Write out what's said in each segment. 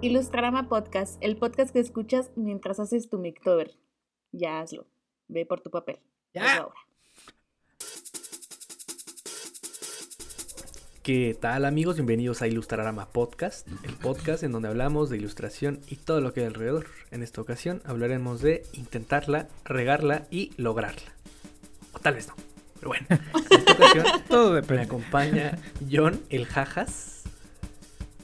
Ilustrarama Podcast, el podcast que escuchas mientras haces tu Mictober. Ya hazlo. Ve por tu papel. Ya. Ahora. ¿Qué tal amigos? Bienvenidos a Ilustrarama Podcast, el podcast en donde hablamos de ilustración y todo lo que hay alrededor. En esta ocasión hablaremos de intentarla, regarla y lograrla. O tal vez no. Pero bueno, en esta ocasión Todo me acompaña John el Jajas.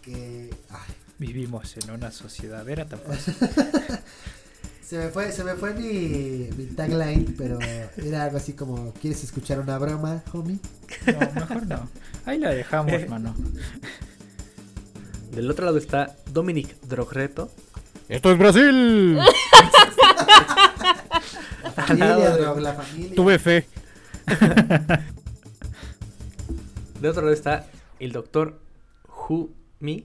que ay, Vivimos en una sociedad, era tan fácil. se me fue se me fue mi, mi tagline pero era algo así como quieres escuchar una broma homie No, mejor no. Ahí la dejamos, mano. Del otro lado está Dominic Drogreto. Esto es Brasil. la familia Drog, la familia Tuve fe. Del otro lado está el doctor Who Me.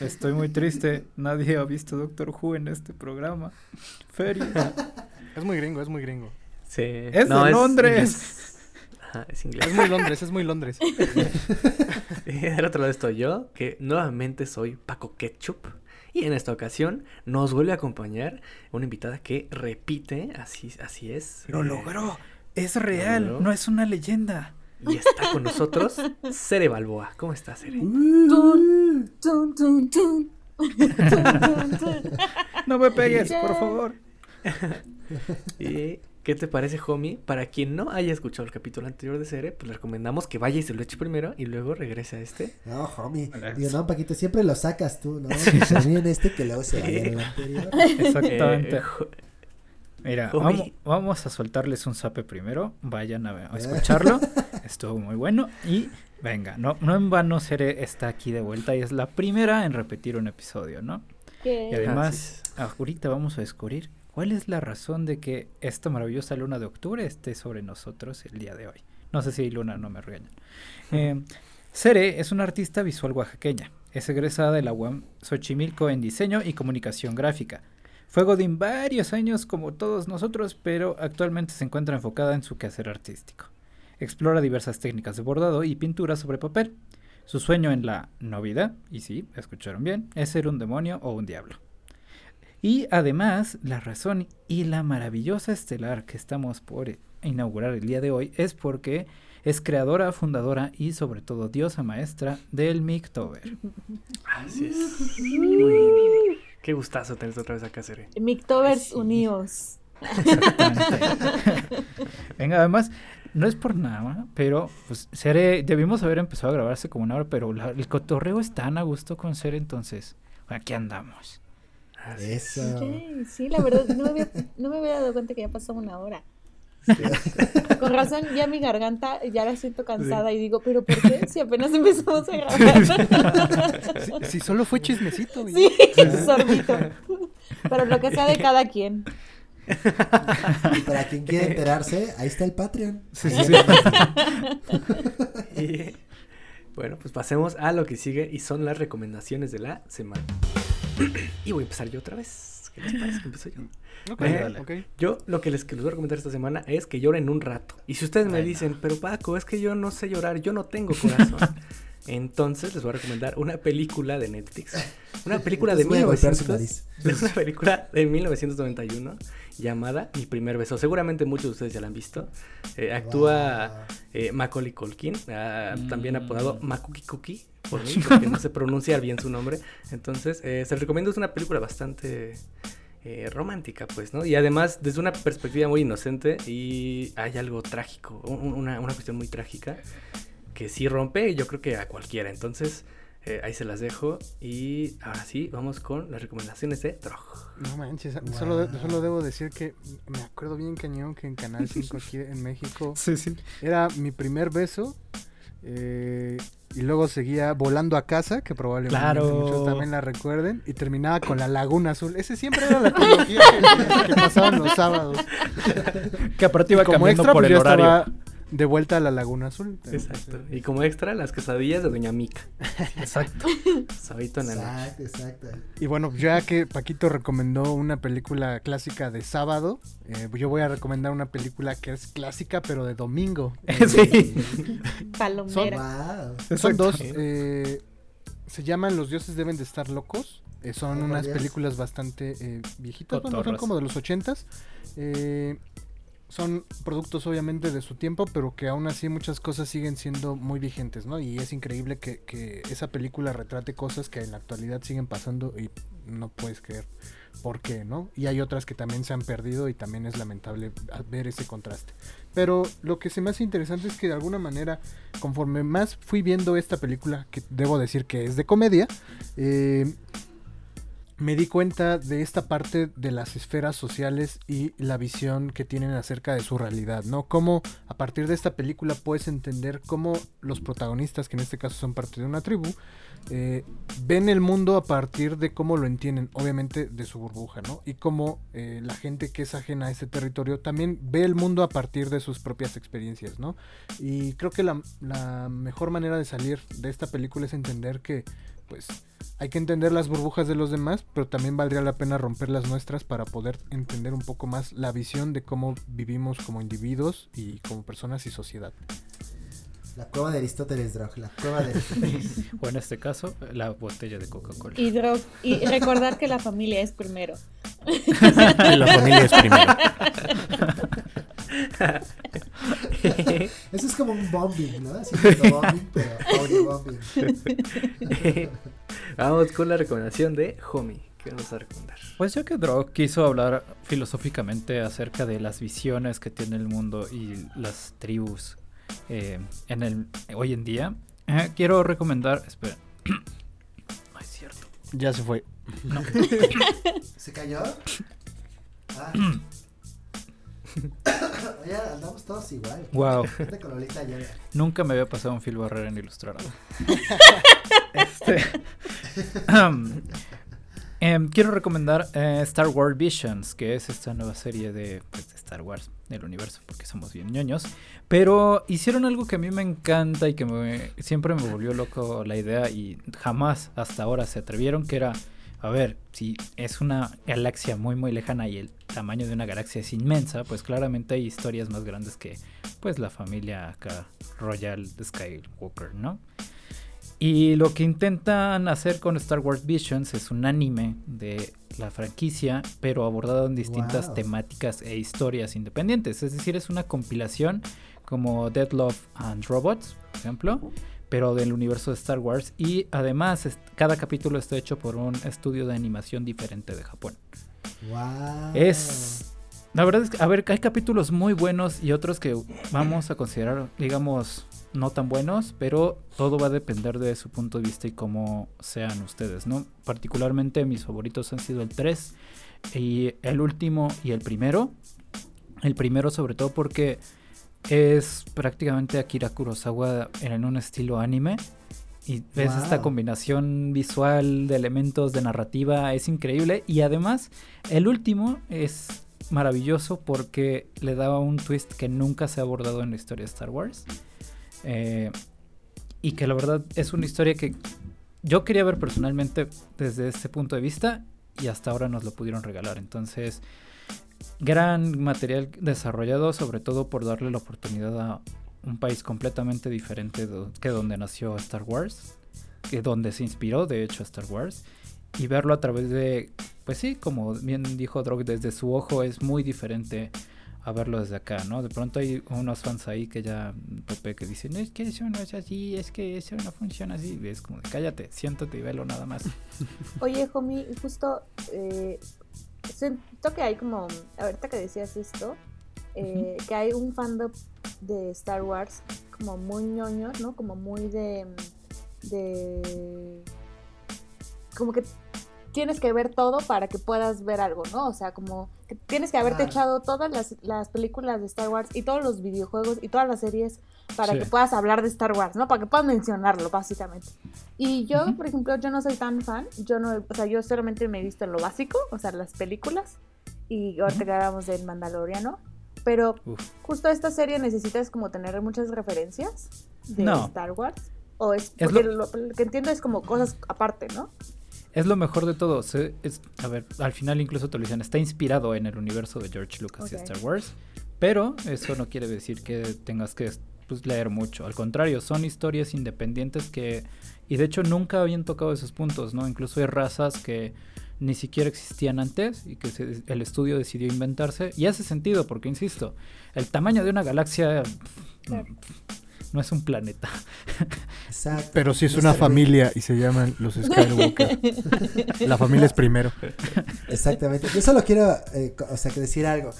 Estoy muy triste. Nadie ha visto Doctor Who en este programa. Feria. Es muy gringo, es muy gringo. Sí. Es de Londres. inglés. Ajá, es inglés. Es muy Londres, es muy Londres. Y del otro lado estoy yo, que nuevamente soy Paco Ketchup. Y en esta ocasión nos vuelve a acompañar una invitada que repite, así, así es. Lo eh, logró. Es real, logró. no es una leyenda. Y está con nosotros Cere Balboa. ¿Cómo estás, Cere? No me pegues, por favor. ¿Y qué te parece, homie? Para quien no haya escuchado el capítulo anterior de Cere, pues le recomendamos que vaya y se lo eche primero y luego regrese a este. no homie digo no Paquito siempre lo sacas tú no también este que luego se en el anterior Exactamente. Eh, Mira, Homie. vamos, vamos a soltarles un zape primero. Vayan a, a escucharlo. Estuvo muy bueno. Y venga, no, no en vano Cere está aquí de vuelta y es la primera en repetir un episodio, ¿no? Y además, ahorita vamos a descubrir cuál es la razón de que esta maravillosa luna de octubre esté sobre nosotros el día de hoy. No sé si Luna no me regañan. Eh, Cere es una artista visual oaxaqueña. Es egresada de la UAM Xochimilco en diseño y comunicación gráfica. Fue Godín varios años como todos nosotros, pero actualmente se encuentra enfocada en su quehacer artístico. Explora diversas técnicas de bordado y pintura sobre papel. Su sueño en la novida, y sí, escucharon bien, es ser un demonio o un diablo. Y además, la razón y la maravillosa estelar que estamos por inaugurar el día de hoy es porque es creadora, fundadora y sobre todo diosa maestra del Mictober. Así es. Muy bien. Qué gustazo tenerte otra vez acá, Cere. Mictovers Sí. unidos. Venga, además, no es por nada, pero pues Cere, debimos haber empezado a grabarse como una hora, pero la- el cotorreo es tan a gusto con Cere, entonces aquí andamos. Eso Sí, sí, la verdad, no me, había, no me había dado cuenta que ya pasó una hora. Con razón, ya mi garganta ya la siento cansada y digo, ¿pero por qué? Si apenas empezamos a grabar. Si, si solo fue chismecito. Sí, sorbito. Pero lo que sea de cada quien. Y para quien quiera enterarse ahí está el Patreon Sí, sí. Y bueno, pues pasemos a lo que sigue y son las recomendaciones de la semana. y voy a empezar yo otra vez. ¿Qué les parece que empiezo yo? Ok, Dale, dale. ok. Yo lo que les, que les voy a recomendar esta semana es que lloren un rato. Y si ustedes me Ay, dicen, pero Paco, es que yo no sé llorar, yo no tengo corazón. Entonces les voy a recomendar una película de Netflix. Una película de Entonces voy a golpear su 1900, nariz. una película de 1991 llamada Mi primer beso. Seguramente muchos de ustedes ya la han visto. Eh, actúa Wow. eh, Macaulay Culkin, ah, también Mm. apodado Makuki Cookie, por mí, porque no sé pronunciar bien su nombre. Entonces, eh, se recomiendo, es una película bastante eh, romántica, pues, ¿no? Y además, desde una perspectiva muy inocente y hay algo trágico, un- una, una cuestión muy trágica que sí rompe, yo creo que a cualquiera. Entonces, eh, ahí se las dejo y ahora sí, vamos con las recomendaciones de Drog. No manches, solo, de- solo debo decir que me acuerdo bien cañón que en Canal 5 aquí en México sí, sí. era mi primer beso. eh, y luego seguía volando a casa, que probablemente Claro. muchos también la recuerden. Y terminaba con la Laguna Azul. Ese siempre era la trilogía que, que pasaban los sábados. Que aparte iba Y como cambiando extra, por pues el horario. estaba de vuelta a la Laguna Azul. Exacto. Y como extra, las quesadillas de Doña Mica. Exacto. Sabito en la noche. Exacto, exacto. Y bueno, ya que Paquito recomendó una película clásica de sábado, eh, yo voy a recomendar una película que es clásica pero de domingo. sí. Palomera. Wow. Son dos. eh, se llaman Los dioses deben de estar locos. Eh, son Oh, unas Dios. películas bastante eh, viejitas, bueno, son como de los ochentas. Eh, son productos obviamente de su tiempo, pero que aún así muchas cosas siguen siendo muy vigentes, ¿no? Y es increíble que, que esa película retrate cosas que en la actualidad siguen pasando y no puedes creer por qué, ¿no? Y hay otras que también se han perdido y también es lamentable ver ese contraste. Pero lo que se me hace interesante es que de alguna manera, conforme más fui viendo esta película, que debo decir que es de comedia, eh, me di cuenta de esta parte de las esferas sociales y la visión que tienen acerca de su realidad, ¿no? Cómo a partir de esta película puedes entender cómo los protagonistas, que en este caso son parte de una tribu, eh, ven el mundo a partir de cómo lo entienden, obviamente de su burbuja, ¿no? Y cómo eh, la gente que es ajena a ese territorio también ve el mundo a partir de sus propias experiencias, ¿no? Y creo que la, la mejor manera de salir de esta película es entender que, pues, hay que entender las burbujas de los demás, pero también valdría la pena romper las nuestras para poder entender un poco más la visión de cómo vivimos como individuos y como personas y sociedad. La cueva de Aristóteles, Drog. La cueva de Aristóteles. O en este caso, la botella de Coca-Cola. Y, dro- y recordar que la familia es primero. la familia es primero. Eso es como un bombing, ¿no? Así como bombing, pero audio bombing. Vamos con la recomendación de Homie. ¿Qué nos va a recomendar? Pues ya que Drog quiso hablar filosóficamente acerca de las visiones que tiene el mundo y las tribus eh, en el hoy en día, eh, quiero recomendar. Espera. Ay, es cierto. Ya se fue. No. ¿Se cayó? Ah. Oye, andamos todos igual. Wow. Nunca me había pasado un Phil Barrera en Ilustrador. este. um, em, quiero recomendar eh, Star Wars Visions, que es esta nueva serie de, pues, de Star Wars, del universo, porque somos bien ñoños. Pero hicieron algo que a mí me encanta y que me- siempre me volvió loco la idea y jamás hasta ahora se atrevieron, que era, a ver, si es una galaxia muy muy lejana y el tamaño de una galaxia es inmensa, pues claramente hay historias más grandes que pues la familia acá Royal Skywalker, ¿no? Y lo que intentan hacer con Star Wars Visions es un anime de la franquicia, pero abordado en distintas Wow. temáticas e historias independientes. Es decir, es una compilación como Dead Love and Robots, por ejemplo, pero del universo de Star Wars. Y además, cada capítulo está hecho por un estudio de animación diferente de Japón. Wow. Es. La verdad es que, a ver, hay capítulos muy buenos y otros que vamos a considerar, digamos, no tan buenos, pero todo va a depender de su punto de vista y cómo sean ustedes, ¿no? Particularmente mis favoritos han sido el 3 y el último y el primero. El primero sobre todo porque es prácticamente Akira Kurosawa en un estilo anime. Y ves esta combinación visual de elementos de narrativa, es increíble. Y además, el último es maravilloso porque le daba un twist que nunca se ha abordado en la historia de Star Wars. Eh, y que la verdad es una historia que yo quería ver personalmente desde este punto de vista y hasta ahora nos lo pudieron regalar. Entonces, gran material desarrollado, sobre todo por darle la oportunidad a un país completamente diferente que donde nació Star Wars, que donde se inspiró de hecho Star Wars, y verlo a través de, pues sí, como bien dijo Drog, desde su ojo es muy diferente a verlo desde acá, ¿no? De pronto hay unos fans ahí que ya topé que dicen, es que eso no es así, es que eso no funciona así, es como, cállate, siéntate y velo nada más. Oye, Homie, justo eh, siento que hay como, ahorita que decías esto, eh, que hay un fandom de Star Wars como muy ñoño, ¿no? Como muy de, de, como que tienes que ver todo para que puedas ver algo, ¿no? O sea, como que tienes que haberte Claro. echado todas las, las películas de Star Wars y todos los videojuegos y todas las series para Sí. que puedas hablar de Star Wars, ¿no? Para que puedas mencionarlo, básicamente. Y yo, Ujú. por ejemplo, yo no soy tan fan, yo no, o sea, yo solamente me he visto lo básico, o sea, las películas, y ahorita que hablamos del Mandaloriano, pero Uf. justo esta serie necesitas como tener muchas referencias de No. Star Wars, o es, Es lo- lo... lo que entiendo es como cosas aparte, ¿no? Es lo mejor de todo. se- es- a ver, al final incluso te lo dicen, está inspirado en el universo de George Lucas y. Star Wars. Pero eso no quiere decir que tengas que pues, leer mucho. Al contrario, son historias independientes que, y de hecho nunca habían tocado esos puntos, ¿no? Incluso hay razas que ni siquiera existían antes y que se- el estudio decidió inventarse. Y hace sentido, porque insisto, el tamaño de una galaxia pff. No es un planeta. Exacto. Pero sí es No una familia y se llaman los Skywalker. La familia es primero. Exactamente. Yo solo quiero, eh, o sea, que decir algo.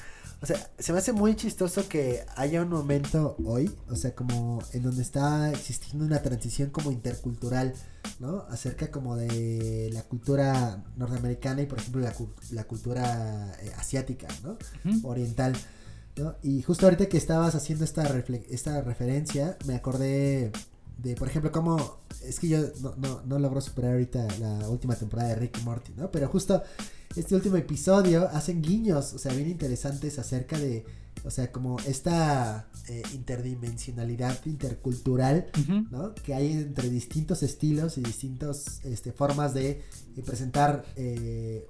O sea, se me hace muy chistoso que haya un momento hoy, o sea, como en donde está existiendo una transición como intercultural, ¿no? Acerca como de la cultura norteamericana y, por ejemplo, la, la cultura eh, asiática, ¿no? Oriental. ¿No? Y justo ahorita que estabas haciendo esta, esta referencia, me acordé de, por ejemplo, cómo es que yo no, no, no logro superar ahorita la última temporada de Rick y Morty, ¿no? Pero justo este último episodio hacen guiños, o sea, bien interesantes acerca de, o sea, como esta eh, interdimensionalidad intercultural. ¿no? que hay entre distintos estilos y distintas este, formas de, de presentar eh,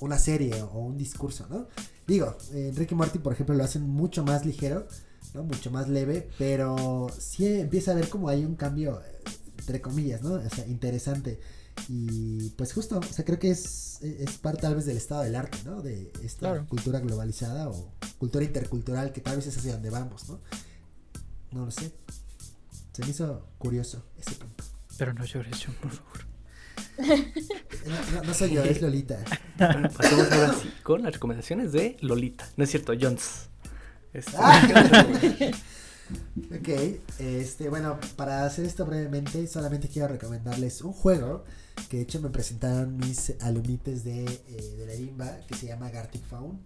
una serie o un discurso, ¿no? Digo, eh, Rick y Morty, por ejemplo, lo hacen mucho más ligero, ¿no? Mucho más leve, pero sí empieza a ver como hay un cambio, eh, entre comillas, ¿no? O sea, interesante. Y pues justo, o sea, creo que es, es parte tal vez del estado del arte, ¿no? De esta Claro. cultura globalizada o cultura intercultural que tal vez es hacia donde vamos, ¿no? No lo sé. Se me hizo curioso ese punto. Pero no llores, John, por favor. No, no- soy yo, es Lolita. Bueno, pasemos ahora sí con las recomendaciones de Lolita. No es cierto, Jones. Este, Ah. Ok, este, bueno, para hacer esto brevemente, solamente quiero recomendarles un juego que de hecho me presentaron mis alumnites de, eh, de la IMBA, que se llama Gartic Phone.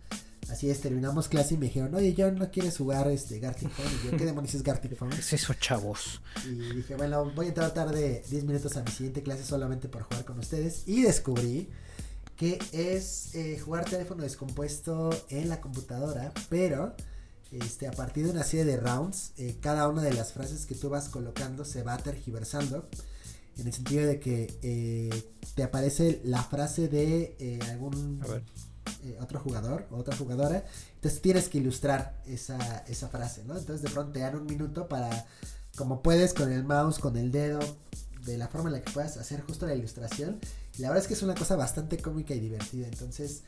Así es, terminamos clase y me dijeron, oye, John, ¿no quieres jugar este Gartic Phone? Y yo, ¿qué demonios es Gartic Phone? ¿Qué es eso, chavos? Y dije, bueno, voy a entrar tarde 10 minutos a mi siguiente clase solamente por jugar con ustedes. Y descubrí que es eh, jugar teléfono descompuesto en la computadora, pero este, a partir de una serie de rounds, eh, cada una de las frases que tú vas colocando se va tergiversando. En el sentido de que eh, te aparece la frase de eh, algún A ver. Eh, otro jugador o otra jugadora. Entonces tienes que ilustrar esa, esa frase, ¿no? Entonces de pronto te dan un minuto para, como puedes, con el mouse, con el dedo, de la forma en la que puedas hacer justo la ilustración. Y la verdad es que es una cosa bastante cómica y divertida. Entonces,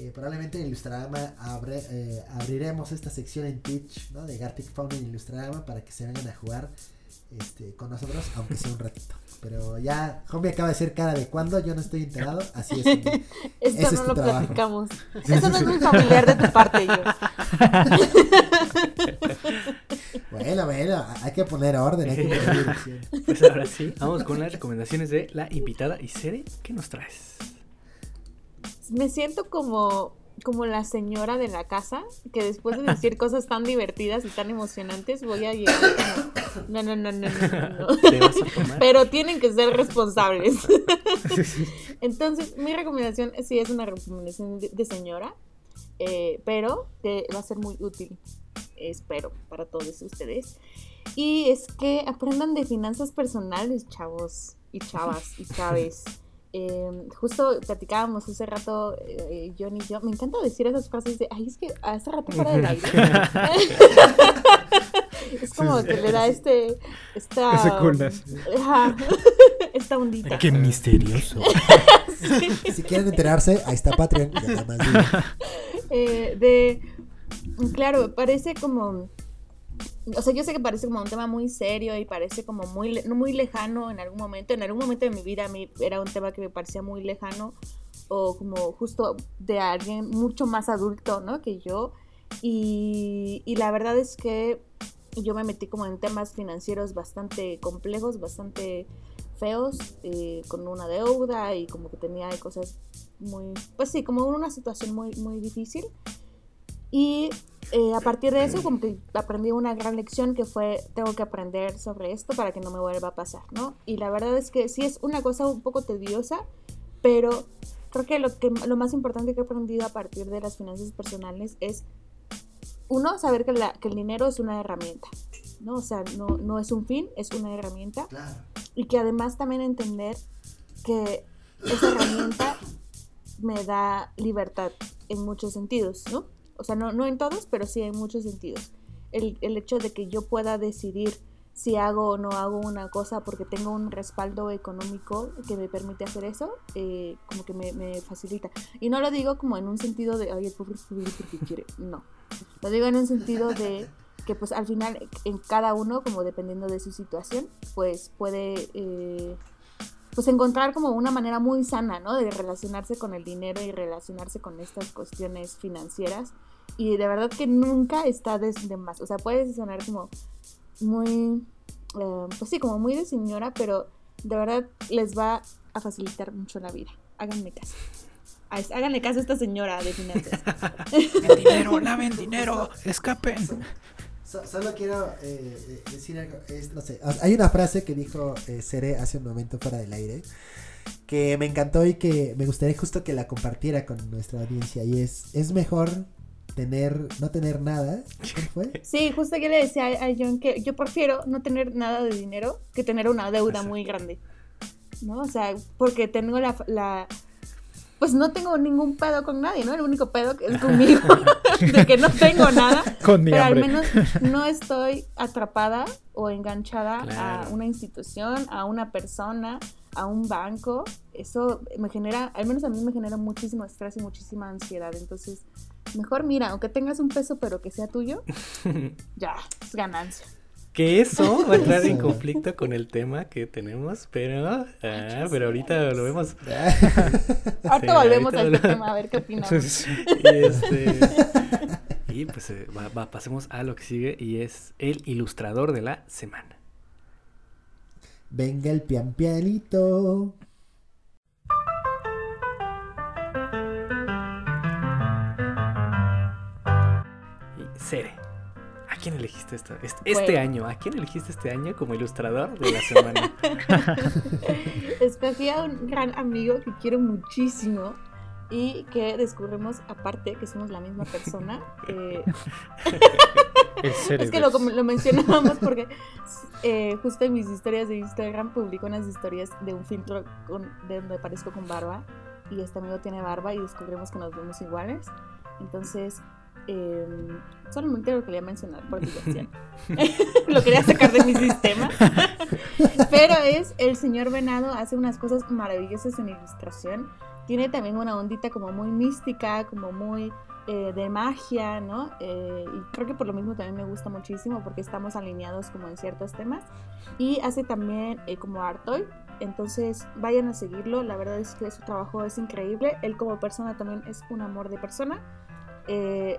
eh, probablemente en Ilustrarama abre- eh, abriremos esta sección en Twitch, ¿no? De Gartic Fauna en Ilustrarama para que se vengan a jugar este, con nosotros, aunque sea un ratito. Pero ya, Homie acaba de hacer cara de cuando yo no estoy enterado, así es. Homie. Esto Ese es no lo trabajo. platicamos. Eso no es muy familiar de tu parte, yo. Bueno, bueno, hay que poner orden, hay que poner dirección. Pues ahora sí, vamos con las recomendaciones de la invitada y Cere. ¿Qué nos traes? Me siento como, como la señora de la casa, que después de decir cosas tan divertidas y tan emocionantes, voy a llegar como, no, no, no, no, no, no, no. ¿Te vas a tomar? Pero tienen que ser responsables. Entonces, mi recomendación sí es una recomendación de, de señora, eh, pero que va a ser muy útil, espero, para todos ustedes. Y es que aprendan de finanzas personales, chavos y chavas y chaves. Eh, justo platicábamos hace rato, eh, John y yo. Me encanta decir esas frases de, ay, es que hace rato fuera del aire. es como que le da este, esta, Ese coolness. Ajá. esta ondita. Qué misterioso. Si quieren enterarse, ahí está Patreon. ya más. Eh, de, claro, parece como, o sea, yo sé que parece como un tema muy serio y parece como muy, muy lejano en algún momento. En algún momento de mi vida a mí era un tema que me parecía muy lejano o como justo de alguien mucho más adulto, ¿no? Que yo. Y, y la verdad es que yo me metí como en temas financieros bastante complejos, bastante feos, eh, con una deuda y como que tenía cosas muy, pues sí, como una situación muy, muy difícil. Y eh, a partir de eso como que aprendí una gran lección que fue, tengo que aprender sobre esto para que no me vuelva a pasar, ¿no? Y la verdad es que sí es una cosa un poco tediosa, pero creo que lo, que, lo más importante que he aprendido a partir de las finanzas personales es, uno, saber que, la- que el dinero es una herramienta, ¿no? O sea, no, no es un fin, es una herramienta Claro. y que además también entender que esa herramienta me da libertad en muchos sentidos, ¿no? O sea, no, no en todos, pero sí en muchos sentidos. el, el hecho de que yo pueda decidir si hago o no hago una cosa porque tengo un respaldo económico que me permite hacer eso, eh, como que me, me facilita. Y no lo digo como en un sentido de, ay, el pobre estudia porque quiere, no. Lo digo en un sentido de que pues al final en cada uno, como dependiendo de su situación, pues puede eh, pues encontrar como una manera muy sana, ¿no? De relacionarse con el dinero y relacionarse con estas cuestiones financieras. Y de verdad que nunca está de, de más. O sea, puede sonar como muy, eh, pues sí, como muy de señora, pero de verdad les va a facilitar mucho la vida. Háganme caso. Háganle caso a esta señora de finanzas. ¡El dinero! ¡Laven dinero! ¡Escapen! So- solo quiero eh, eh, decir algo. es- no sé, hay una frase que dijo eh, Cere hace un momento fuera del aire que me encantó y que me gustaría justo que la compartiera con nuestra audiencia y es es mejor tener no tener nada ¿Cuál fue? Sí, justo que le decía a a John que yo prefiero no tener nada de dinero que tener una deuda Exacto. muy grande. ¿No? O sea, porque tengo la, la- Pues no tengo ningún pedo con nadie, ¿no? El único pedo que es conmigo, de que no tengo nada. Con mi pero hambre. al menos no estoy atrapada o enganchada a una institución, a una persona, a un banco. Eso me genera, al menos a mí me genera muchísimo estrés y muchísima ansiedad. Entonces, mejor mira, aunque tengas un peso pero que sea tuyo, ya, es ganancia. Que eso va a entrar en conflicto con el tema que tenemos, pero, ah, pero ahorita lo vemos. Ahorita Sí, volvemos ahorita a este tema, a ver qué opinamos. Y, este, y pues eh, va- va, pasemos a lo que sigue y es el ilustrador de la semana. venga el pian pianito Y Cere, ¿a quién elegiste esta- este, este año? ¿A quién elegiste este año como ilustrador de la semana? Escogí a un gran amigo que quiero muchísimo y que descubrimos aparte que somos la misma persona. eh, es que lo, lo mencionábamos porque eh, justo en mis historias de Instagram publico unas historias de un filtro con- de donde aparezco con barba y este amigo tiene barba y descubrimos que nos vemos iguales. Entonces, eh, solamente lo quería mencionar por diversión. lo quería sacar de mi sistema. Pero es el señor Venado, hace unas cosas maravillosas en ilustración. Tiene también una ondita como muy mística, como muy eh, de magia, ¿no? Eh, y creo que por lo mismo también me gusta muchísimo porque estamos alineados como en ciertos temas. Y hace también eh, como Artoy. Entonces vayan a seguirlo, la verdad es que su trabajo es increíble. Él como persona también es un amor de persona. Eh,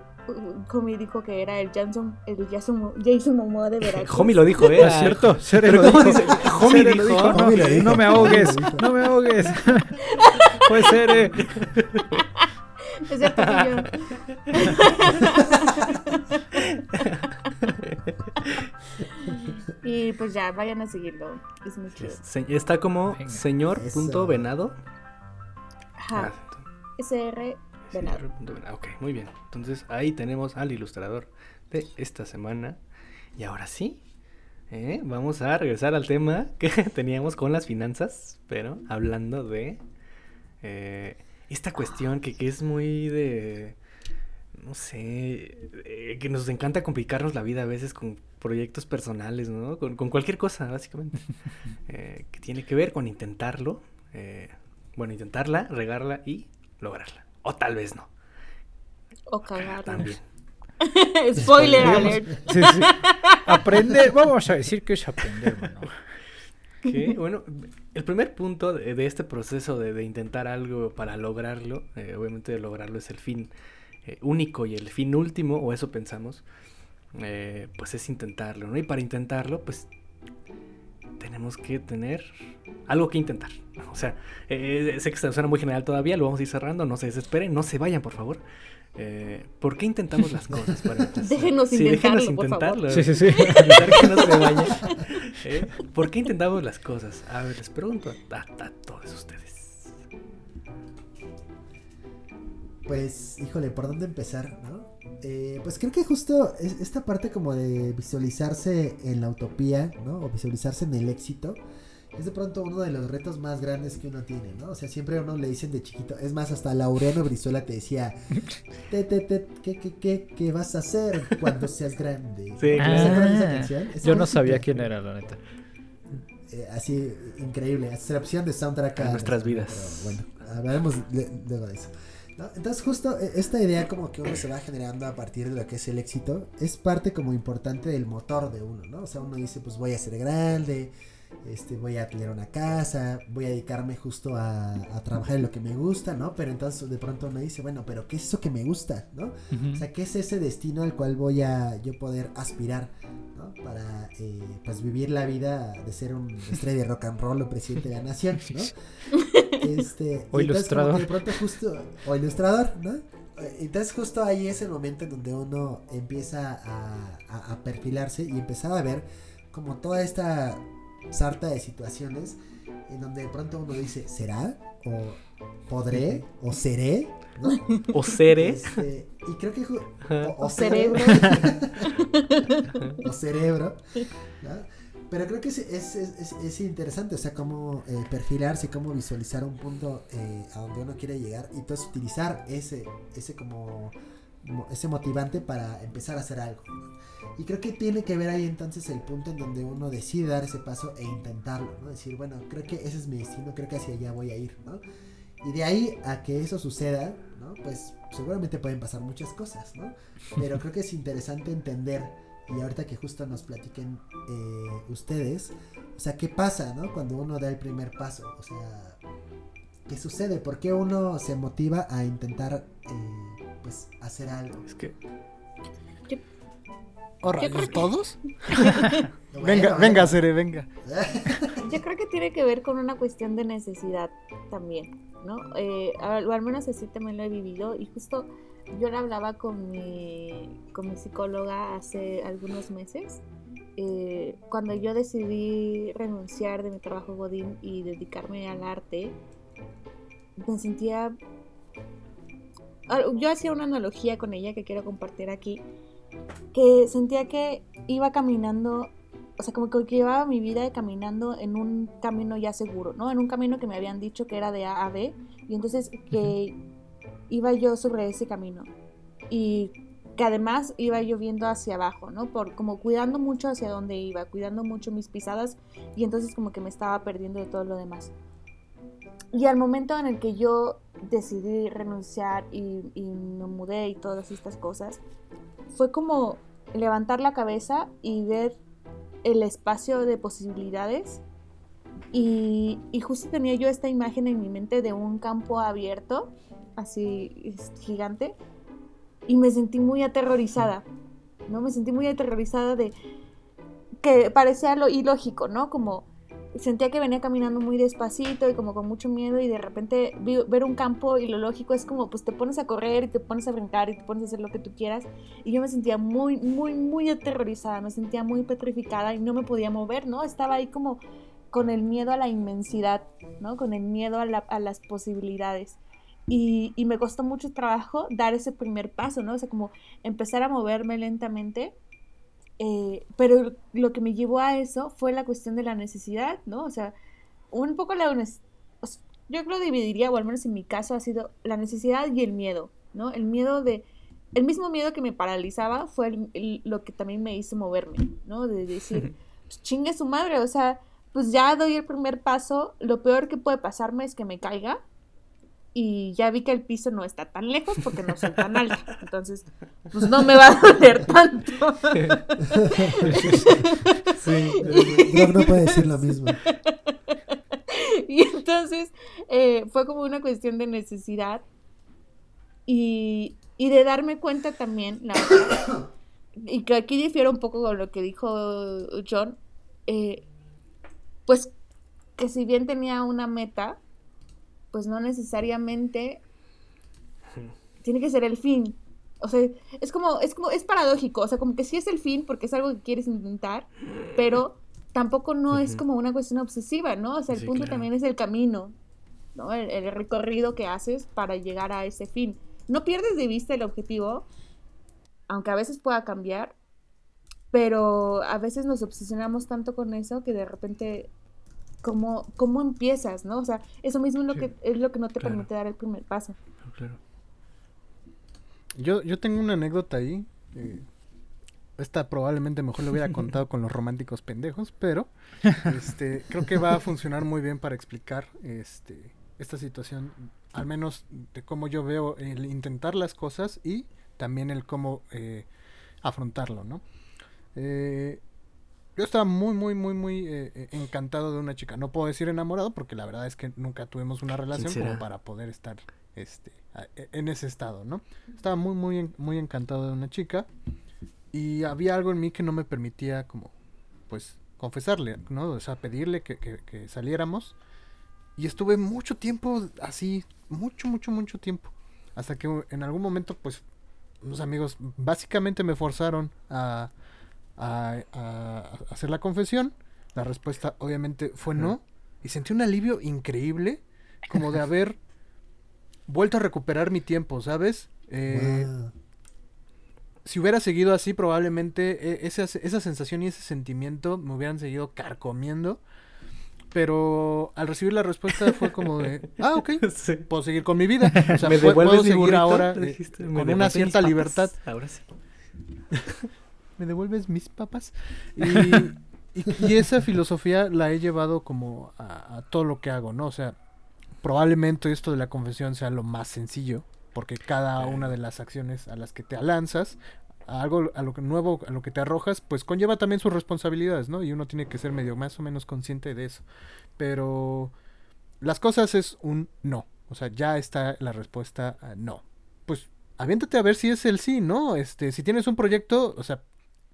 Comi dijo que era el Jason, el Jason, Jason Momoa de Veracruz. Homie lo dijo, ¿eh? Es cierto, Cere lo ¿cómo dijo. Homie no, dijo. no me ahogues, no me ahogues. Fue Cere. Es cierto que yo. y pues ya, vayan a seguirlo. Es muy chido. Está como Venga. señor Eso. punto venado. Ajá. Ah, SR Venado. Ok, muy bien. Entonces ahí tenemos al ilustrador de esta semana. Y ahora sí, ¿eh? vamos a regresar al tema que teníamos con las finanzas, pero hablando de eh, esta cuestión que, que es muy de, no sé, eh, que nos encanta complicarnos la vida a veces con proyectos personales, ¿no? Con, con cualquier cosa, básicamente, que tiene que ver con intentarlo, bueno, intentarla, regarla y lograrla. O tal vez no. O cagarla. También. Spoiler Digamos- alert. Sí, sí. Aprender, vamos a decir que es aprender, mano. Bueno, el primer punto de, de este proceso de, de intentar algo para lograrlo, eh, obviamente lograrlo es el fin eh, único y el fin último, o eso pensamos, eh, pues es intentarlo, ¿no? Y para intentarlo, pues tenemos que tener algo que intentar. O sea, eh, sé que esto suena muy general todavía, lo vamos a ir cerrando, no se desesperen, no se vayan, por favor. Eh, ¿Por qué intentamos las cosas? Para? Déjenos Sí, déjenos intentarlo, por favor. intentarlo. Sí, sí, sí. Que no se vayan. ¿Eh? ¿Por qué intentamos las cosas? A ver, les pregunto a, a- a todos ustedes. Pues, híjole, ¿por dónde empezar, no? Eh, pues creo que justo es- esta parte como de visualizarse en la utopía, ¿no? O visualizarse en el éxito, es de pronto uno de los retos más grandes que uno tiene, ¿no? O sea, siempre a uno le dicen de chiquito, es más, hasta Laureano Brizuela te decía, te, te, te, ¿qué, qué, qué, qué vas a hacer cuando seas grande? Sí, ¿Se claro. acuerdan de esa Ah? Esa yo no sabía quién era, la neta. eh, así, increíble, opción de soundtrack A nuestras pero vidas. bueno, hablaremos le- luego de eso. ¿No? Entonces justo eh, esta idea como que uno se va generando a partir de lo que es el éxito es parte como importante del motor de uno, ¿no? O sea, uno dice pues voy a ser grande, este, voy a tener una casa, voy a dedicarme justo a, a trabajar en lo que me gusta, ¿no? Pero entonces de pronto uno dice, bueno, pero ¿qué es eso que me gusta, ¿no? O sea, ¿qué es ese destino al cual voy a yo poder aspirar, ¿no? Para, eh, pues, vivir la vida de ser un estrella de rock and roll o presidente de la nación, ¿no? Este, O ilustrador. de pronto justo, o ilustrador, ¿no? Entonces justo ahí es el momento en donde uno empieza a, a- a perfilarse y empezar a ver como toda esta sarta de situaciones en donde de pronto uno dice, ¿será? ¿O podré? ¿O seré? ¿no? O seres. Este, y creo que. O cerebro. o cerebro ¿no? Pero creo que es, es, es- es- es interesante o sea cómo eh, perfilarse cómo visualizar un punto eh, a donde uno quiere llegar y entonces utilizar ese ese como mo- ese motivante para empezar a hacer algo y creo que tiene que ver ahí entonces el punto en donde uno decide dar ese paso e intentarlo no decir bueno creo que ese es mi destino creo que hacia allá voy a ir no y de ahí a que eso suceda, ¿no? Pues seguramente pueden pasar muchas cosas, ¿no? Pero creo que es interesante entender, y ahorita que justo nos platiquen eh, ustedes, o sea, ¿qué pasa, ¿no? Cuando uno da el primer paso, o sea, ¿qué sucede? ¿Por qué uno se motiva a intentar, eh, pues, hacer algo? Es que ¿O rayos todos? Bueno, Venga, bueno. venga, Cere, venga. Yo creo que tiene que ver con una cuestión de necesidad también, ¿no? Eh, al menos así también lo he vivido y justo yo lo hablaba con mi, con mi psicóloga hace algunos meses. eh, cuando yo decidí renunciar de mi trabajo Godín y dedicarme al arte, me sentía... Yo hacía una analogía con ella que quiero compartir aquí, que sentía que iba caminando o sea, como que llevaba mi vida caminando en un camino ya seguro, ¿no? En un camino que me habían dicho que era de A a B, y entonces que iba yo sobre ese camino. Y que además iba yo viendo hacia abajo, ¿no? Por como cuidando mucho hacia dónde iba, cuidando mucho mis pisadas, y entonces como que me estaba perdiendo de todo lo demás. Y al momento en el que yo decidí renunciar y, me mudé y todas estas cosas, fue como levantar la cabeza y ver el espacio de posibilidades. Y justo tenía yo esta imagen en mi mente de un campo abierto, así es, gigante, y me sentí muy aterrorizada, ¿no? Me sentí muy aterrorizada de que parecía lo ilógico, ¿no? Como sentía que venía caminando muy despacito y como con mucho miedo y de repente ver un campo y lo lógico es como pues te pones a correr y te pones a brincar y te pones a hacer lo que tú quieras y yo me sentía muy muy muy aterrorizada, me sentía muy petrificada y no me podía mover, ¿no? Estaba ahí como con el miedo a la inmensidad, ¿no? Con el miedo a las posibilidades. Y, y me costó mucho trabajo dar ese primer paso, ¿no? O sea, como empezar a moverme lentamente eh, pero lo que me llevó a eso fue la cuestión de la necesidad, ¿no? O sea, un poco la... neces- o sea, yo creo dividiría, o al menos en mi caso, ha sido la necesidad y el miedo, ¿no? El miedo de... El mismo miedo que me paralizaba fue el- el- lo que también me hizo moverme, ¿no? De decir, pues, chingue su madre, o sea, pues ya doy el primer paso, lo peor que puede pasarme es que me caiga y ya vi que el piso no está tan lejos porque no soy tan alta, entonces, pues no me va a doler tanto. sí. Drog no puede decir lo mismo. y entonces eh, fue como una cuestión de necesidad y, y de darme cuenta también, la verdad, y que aquí difiero un poco con lo que dijo John, eh, pues que si bien tenía una meta, pues no necesariamente tiene que ser el fin. O sea, es como, es como, es paradójico, o sea, como que sí es el fin porque es algo que quieres intentar, pero tampoco no es como una cuestión obsesiva, ¿no? O sea, el Sí, punto claro. también es el camino, ¿no? El, el recorrido que haces para llegar a ese fin. No pierdes de vista el objetivo, aunque a veces pueda cambiar, pero a veces nos obsesionamos tanto con eso que de repente cómo, cómo empiezas, ¿no? O sea, eso mismo es lo, Sí, que, es lo que no te claro. permite dar el primer paso. Claro. Yo, yo tengo una anécdota ahí. eh, esta probablemente mejor lo hubiera contado con los románticos pendejos, pero este, creo que va a funcionar muy bien para explicar este, esta situación, al menos de cómo yo veo el intentar las cosas y también el cómo eh, afrontarlo, ¿no? Eh, yo estaba muy, muy, muy, muy eh, eh, encantado de una chica. No puedo decir enamorado porque la verdad es que nunca tuvimos una relación como para poder estar este, e- en ese estado, ¿no? Estaba muy, muy, muy encantado de una chica y había algo en mí que no me permitía como, pues, confesarle, ¿no? O sea, pedirle que, que- que saliéramos. Y estuve mucho tiempo así, mucho, mucho, mucho tiempo. Hasta que en algún momento, pues, unos amigos básicamente me forzaron a, a, a hacer la confesión. La respuesta obviamente fue no. Y sentí un alivio increíble, como de haber vuelto a recuperar mi tiempo, ¿sabes? Eh, Wow. si hubiera seguido así, probablemente eh, esa, esa sensación y ese sentimiento me hubieran seguido carcomiendo. Pero al recibir la respuesta fue como de, ah, ok, Sí. puedo seguir con mi vida. O sea, ¿Me puedo mi seguir burrito? ahora eh, dijiste, ¿me con una cierta libertad. Ahora sí. ¿Me devuelves mis papas? Y, y- y esa filosofía la he llevado como a, a todo lo que hago, ¿no? O sea, probablemente esto de la confesión sea lo más sencillo, porque cada una de las acciones a las que te lanzas, a algo a lo que nuevo, a lo que te arrojas, pues conlleva también sus responsabilidades, ¿no? Y uno tiene que ser medio más o menos consciente de eso. Pero las cosas es un no. O sea, ya está la respuesta a no. Pues aviéntate a ver si es el sí, ¿no? Este, si tienes un proyecto, o sea,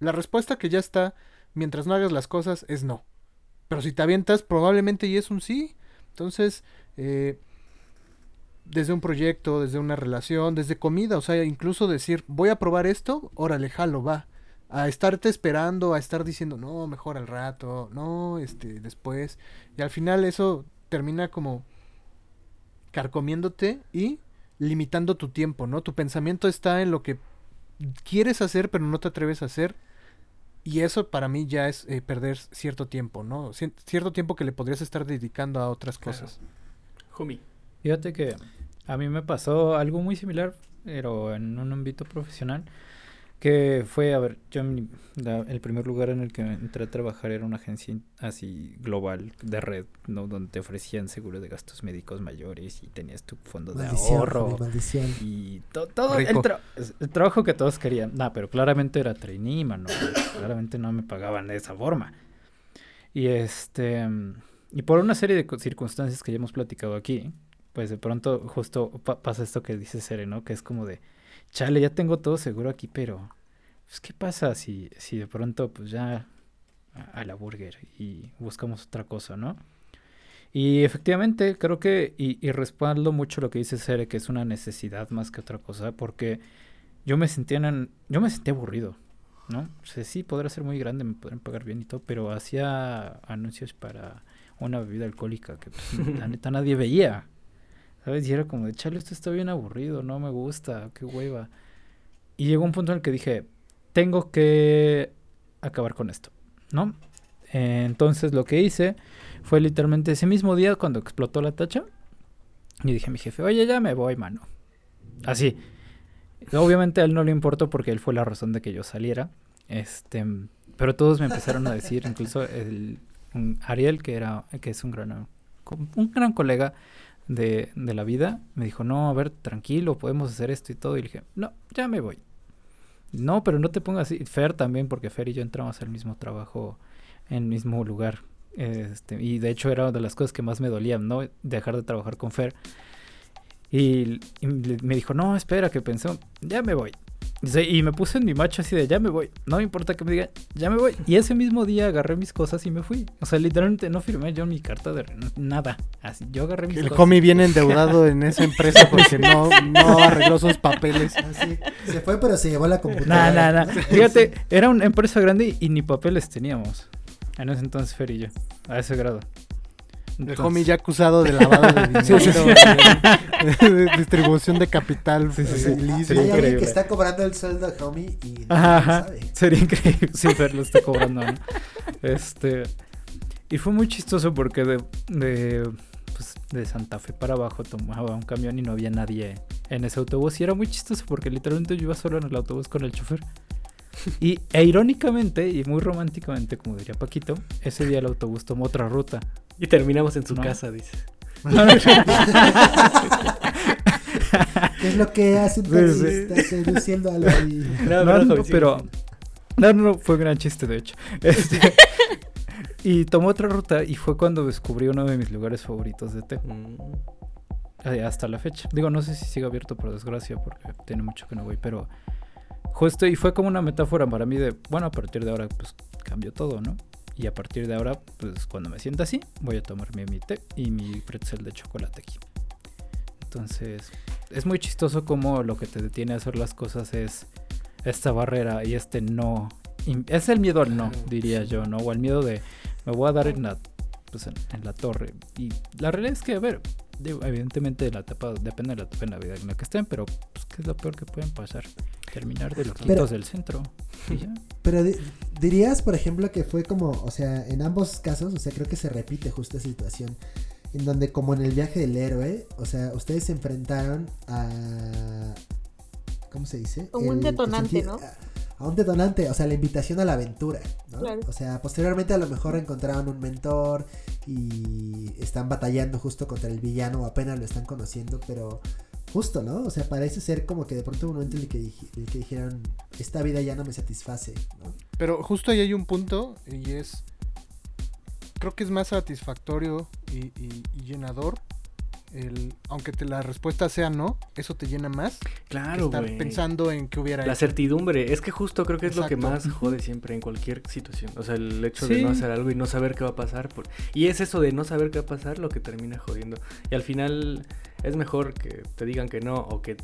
la respuesta que ya está mientras no hagas las cosas es no. Pero si te avientas, probablemente y es un sí. Entonces, eh, desde un proyecto, desde una relación, desde comida, o sea, incluso decir, voy a probar esto, órale, jalo, va. A estarte esperando, a estar diciendo, no, mejor al rato, no, este, después. Y al final eso termina como carcomiéndote y limitando tu tiempo, ¿no? Tu pensamiento está en lo que quieres hacer, pero no te atreves a hacer. Y eso para mí ya es eh, perder cierto tiempo, ¿no? Cien- cierto tiempo que le podrías estar dedicando a otras Claro. cosas. Jumi. Fíjate que a mí me pasó algo muy similar, pero en un ámbito profesional, que fue, a ver, yo en mi- la- el primer lugar en el que entré a trabajar era una agencia así global de red, ¿no? Donde te ofrecían seguro de gastos médicos mayores y tenías tu fondo de ahorro. Maldición. Y to- todo el, tra- el trabajo que todos querían. Nah, pero claramente era trainee, mano. claramente no me pagaban de esa forma. Y este. Y por una serie de circunstancias que ya hemos platicado aquí, pues de pronto justo pa- pasa esto que dice Sere, ¿no? Que es como de, chale, ya tengo todo seguro aquí, pero. Pues, ¿qué pasa si, si de pronto, pues ya a, la burger y buscamos otra cosa, ¿no? Y efectivamente, creo que, y, y respaldo mucho lo que dice Sere, que es una necesidad más que otra cosa, porque yo me sentía, en- yo me sentía aburrido, ¿no? O sea, sí, podrá ser muy grande, me podrían pagar bien y todo, pero hacía anuncios para una bebida alcohólica que pues, la neta nadie veía, ¿sabes? Y era como de, chale, esto está bien aburrido, no me gusta, qué hueva. Y llegó un punto en el que dije, tengo que acabar con esto, ¿no? Eh, entonces lo que hice fue literalmente ese mismo día cuando explotó la tacha. Y dije a mi jefe, oye, ya me voy, mano. Así. Obviamente a él no le importó porque él fue la razón de que yo saliera. Este, pero todos me empezaron a decir, incluso el Ariel, que era, que es un gran, un gran colega de, de la vida, me dijo, no, a ver, tranquilo, podemos hacer esto y todo. Y le dije, no, ya me voy. No, pero no te pongas así. Fer también, porque Fer y yo entramos al mismo trabajo, en el mismo lugar. Este, y de hecho era una de las cosas que más me dolían, ¿no? Dejar de trabajar con Fer. Y, y me dijo, no, espera, que pensó, ya me voy. Y me puse en mi macho así de, ya me voy. No me importa que me digan, ya me voy. Y ese mismo día agarré mis cosas y me fui. O sea, literalmente no firmé yo mi carta de nada. Así, yo agarré mis El cosas. homie viene endeudado en esa empresa porque no, no arregló sus papeles. Así, se fue, pero se llevó la Nah, computadora. nah, nah. Fíjate, era una empresa grande y ni papeles teníamos. En ese entonces, Fer y yo. A ese grado. El homie ya acusado de lavado de dinero, Sí, sí, sí. de, de distribución de capital Sí, sí, sí. ilícito. Hay Sería alguien increíble. que está cobrando el sueldo, homie, y no Ajá, sabe. Sería increíble. Sí, Fer lo está cobrando. ¿no? Este. Y fue muy chistoso porque de, de, pues, de Santa Fe para abajo tomaba un camión y no había nadie en ese autobús. Y era muy chistoso porque literalmente yo iba solo en el autobús con el chofer. Y e irónicamente y muy románticamente, como diría Paquito, ese día el autobús tomó otra ruta. Y terminamos en su No. casa, dice. ¿Qué es lo que hace un Sí, sí. taxista seduciendo a la No, No, pero, no, no, no, no, fue un gran chiste de hecho. Este, y tomó otra ruta y fue cuando descubrí uno de mis lugares favoritos de té. Mm, eh, hasta la fecha. Digo, no sé si sigue abierto por desgracia porque tiene mucho que no voy, pero justo y fue como una metáfora para mí de, bueno, a partir de ahora pues cambió todo, ¿no? Y a partir de ahora, pues cuando me sienta así, voy a tomarme mi té y mi pretzel de chocolate aquí. Entonces, es muy chistoso como lo que te detiene a hacer las cosas es esta barrera y este no. Es el miedo al no, diría yo, ¿no? O el miedo de me voy a dar en la, pues, en, en la torre. Y la realidad es que, a ver, digo, evidentemente de la etapa, depende de la etapa en la vida en la que estén, pero pues, ¿qué es lo peor que pueden pasar? Terminar de loquitos Pero- del centro. Y ya. Pero di- dirías, por ejemplo, que fue como, o sea, en ambos casos, o sea, creo que se repite justo esa situación. En donde, como en el viaje del héroe, o sea, ustedes se enfrentaron a. ¿Cómo se dice? Como un el detonante, sentido- ¿no? A un detonante, o sea, la invitación a la aventura, ¿no? Claro. O sea, posteriormente a lo mejor encontraron un mentor y están batallando justo contra el villano o apenas lo están conociendo, pero justo, ¿no? O sea, parece ser como que de pronto un momento en el que, el que dijeron, esta vida ya no me satisface, ¿no? Pero justo ahí hay un punto y es. Creo que es más satisfactorio y, y- y llenador. El, aunque te, la respuesta sea no, eso te llena más. que Claro, estar pensando en que hubiera La hecho. certidumbre, es que justo creo que es lo que más jode siempre en cualquier situación. O sea, el hecho de no hacer algo y no saber qué va a pasar. por- Y es eso de no saber qué va a pasar lo que termina jodiendo. Y al final es mejor que te digan que no o que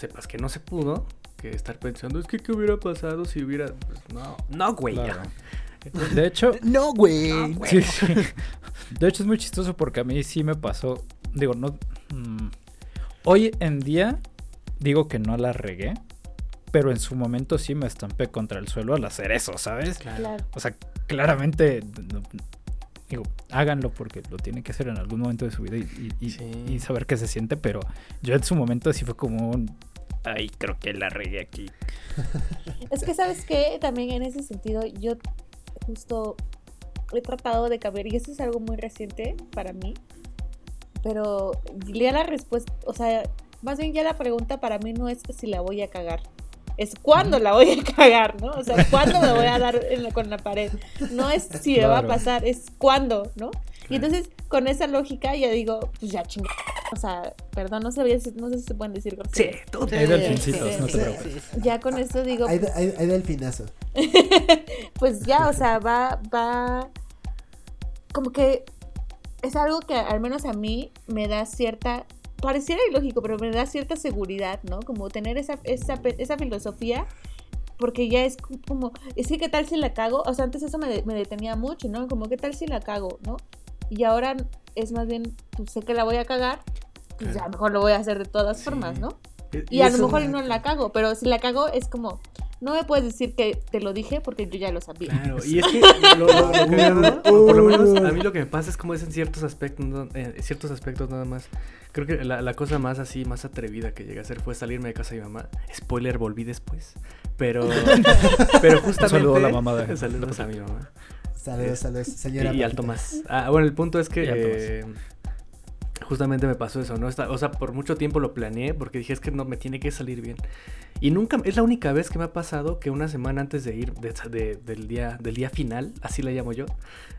sepas que no se pudo que estar pensando, es que qué hubiera pasado si hubiera... Pues, no, no, güey. Claro. De hecho, No, güey. Sí, sí. De hecho es muy chistoso porque a mí sí me pasó, digo, no... mm, hoy en día digo que no la regué, pero en su momento sí me estampé contra el suelo al hacer eso, ¿sabes? Claro. O sea, claramente, no- digo, háganlo porque lo tienen que hacer en algún momento de su vida y, y- y- Sí. y saber qué se siente, pero yo en su momento sí fue como un... Ay, creo que la regué aquí. Es que, ¿sabes qué? También en ese sentido, yo justo he tratado de cambiar, y esto es algo muy reciente para mí, pero ya la respuesta, o sea, más bien ya la pregunta para mí no es si la voy a cagar, es cuándo la voy a cagar, ¿no? O sea, cuándo me voy a dar en la- con la pared. No es si me va a pasar, es cuándo, ¿no? Y entonces, con esa lógica, ya digo, pues ya chingada. O sea, perdón, no, sabía si- no sé si se pueden decir Sí, tú Hay delfincitos, sí, no te sí, preocupes. Ya con esto digo, Hay, hay, hay delfinazo. pues ya, o sea, va, va, como que es algo que al menos a mí me da cierta, pareciera ilógico, pero me da cierta seguridad, ¿no? Como tener esa, esa, esa filosofía, porque ya es como, es que qué tal si la cago, o sea, antes eso me, de- me detenía mucho, ¿no? Como qué tal si la cago, ¿no? Y ahora es más bien, pues sé que la voy a cagar, pues ya Claro. mejor lo voy a hacer de todas Sí. formas, ¿no? E- Y a lo mejor y no la cago, pero si la cago es como, no me puedes decir que te lo dije porque yo ya lo sabía. Claro, y es que lo, lo- lo que por lo menos a mí lo que me pasa es como es en ciertos aspectos, eh, ciertos aspectos nada más. Creo que la, la cosa más así, más atrevida que llegué a hacer fue salirme de casa de mi mamá. Spoiler, volví después. Pero, pero justamente... saludo a la mamá de- Saludos a mi mamá. Saludos, saludos, señora. Y, y al. Tomás. Ah, bueno, el punto es que justamente me pasó eso, ¿no? O sea, por mucho tiempo lo planeé porque dije, es que no, me tiene que salir bien. Y nunca, es la única vez que me ha pasado que una semana antes de ir, de- de- del, día, del día final, así la llamo yo,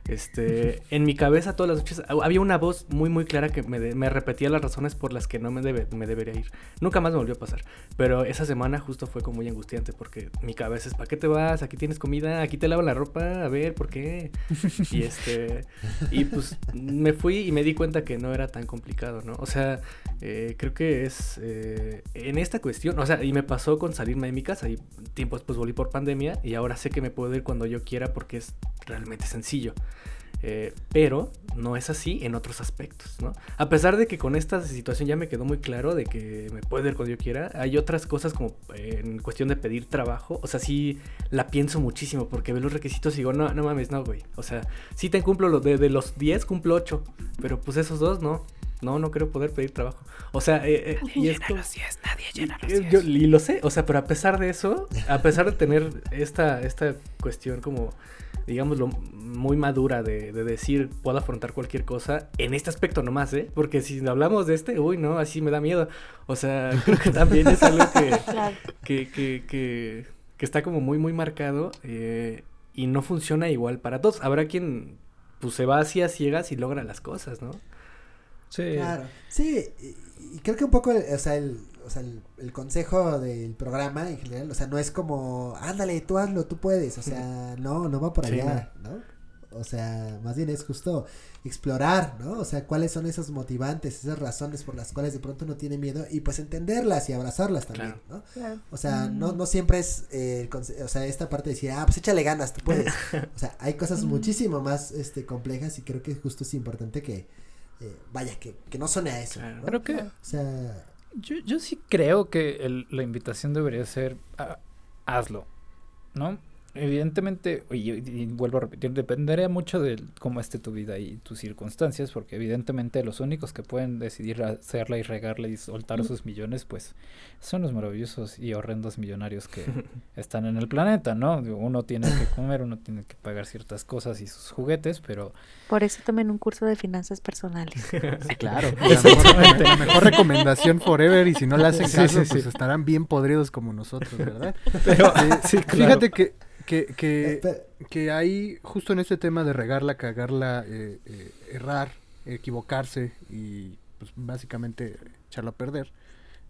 este, en mi cabeza todas las noches ha- había una voz muy, muy clara que me, de- me repetía las razones por las que no me, debe, me debería ir. Nunca más me volvió a pasar. Pero esa semana justo fue como muy angustiante porque mi cabeza es, ¿para qué te vas? Aquí tienes comida, aquí te lavan la ropa, a ver, ¿por qué? Y este, y pues me fui y me di cuenta que no era tan complicado, ¿no? O sea, eh, creo que es eh, en esta cuestión, o sea, y me pasó con salirme de mi casa y tiempo después volví por pandemia y ahora sé que me puedo ir cuando yo quiera porque es realmente sencillo. Eh, pero no es así en otros aspectos, ¿no? A pesar de que con esta situación ya me quedó muy claro de que me puede ir cuando yo quiera, hay otras cosas como en cuestión de pedir trabajo, o sea, sí la pienso muchísimo porque veo los requisitos y digo, no, no mames, no, güey. O sea, sí te cumplo los de, de los 10, cumplo 8, pero pues esos dos no. No, no creo poder pedir trabajo. O sea, eh, y esto, nadie llena los yo, y lo sé, o sea, pero a pesar de eso, a pesar de tener esta, esta cuestión como digámoslo, muy madura de, decir, puedo afrontar cualquier cosa en este aspecto nomás, ¿eh? Porque si hablamos de este, uy, no, así me da miedo. O sea, creo que también es algo que, que, que, que, está como muy, muy marcado eh, y no funciona igual para todos. Habrá quien, pues, se va hacia ciegas y logra las cosas, ¿no? Sí. Claro. Sí, y, creo que un poco, o sea, el, o sea, el, consejo del programa en general, o sea, no es como, ándale, tú hazlo, tú puedes, o sea, no, no va por allá, ¿no? O sea, más bien es justo explorar, ¿no? O sea, cuáles son esos motivantes, esas razones por las cuales de pronto uno tiene miedo y pues entenderlas y abrazarlas también, ¿no? O sea, no, no siempre es, eh, o sea, esta parte de decir, ah, pues échale ganas, tú puedes. O sea, hay cosas muchísimo más, este, complejas y creo que justo es importante que, eh, vaya, que, que no suene a eso. ¿no? Creo que... O sea yo, yo sí creo que la invitación debería ser ah, hazlo, ¿no? Evidentemente, y, vuelvo a repetir, dependería mucho de cómo esté tu vida y tus circunstancias, porque evidentemente los únicos que pueden decidir hacerla y regarla y soltar sus millones, pues son los maravillosos y horrendos millonarios que están en el planeta, ¿no? Uno tiene que comer, uno tiene que pagar ciertas cosas y sus juguetes, pero... Por eso tomen un curso de finanzas personales. sí, claro. La mejor, recomendación forever y si no la hacen caso, pues estarán bien podridos como nosotros, ¿verdad? Pero, sí, fíjate que que, que, que hay, justo en este tema de regarla, cagarla, eh, eh, errar, equivocarse y pues básicamente echarlo a perder,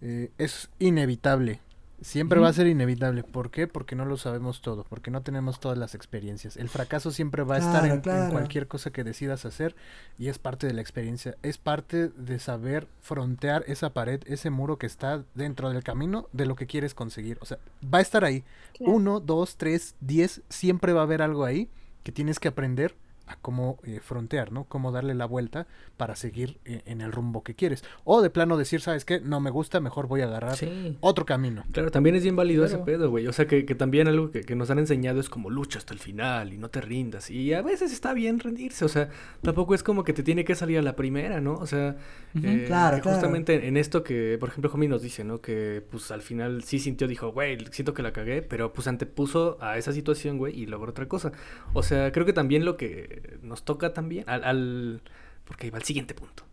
eh, es inevitable Siempre va a ser inevitable. ¿Por qué? Porque no lo sabemos todo, porque no tenemos todas las experiencias. El fracaso siempre va a estar en, cualquier cosa que decidas hacer y es parte de la experiencia. Es parte de saber frontear esa pared, ese muro que está dentro del camino de lo que quieres conseguir. O sea, va a estar ahí. Uno, dos, tres, diez, siempre va a haber algo ahí que tienes que aprender a cómo eh, frontear, ¿no? Cómo darle la vuelta para seguir eh, en el rumbo que quieres. O de plano decir, ¿sabes qué? No me gusta, mejor voy a agarrar otro camino. Claro, también es bien válido ese pedo, güey. O sea, que, que también algo que, que, nos han enseñado es como lucha hasta el final y no te rindas. Y a veces está bien rendirse, o sea, tampoco es como que te tiene que salir a la primera, ¿no? O sea, eh, claro, justamente en esto que, por ejemplo, Jomi nos dice, ¿no? Que pues al final sí sintió, dijo, güey, siento que la cagué, pero pues antepuso a esa situación, güey, y logró otra cosa. O sea, creo que también lo que nos toca también, al, al porque ahí va el siguiente punto,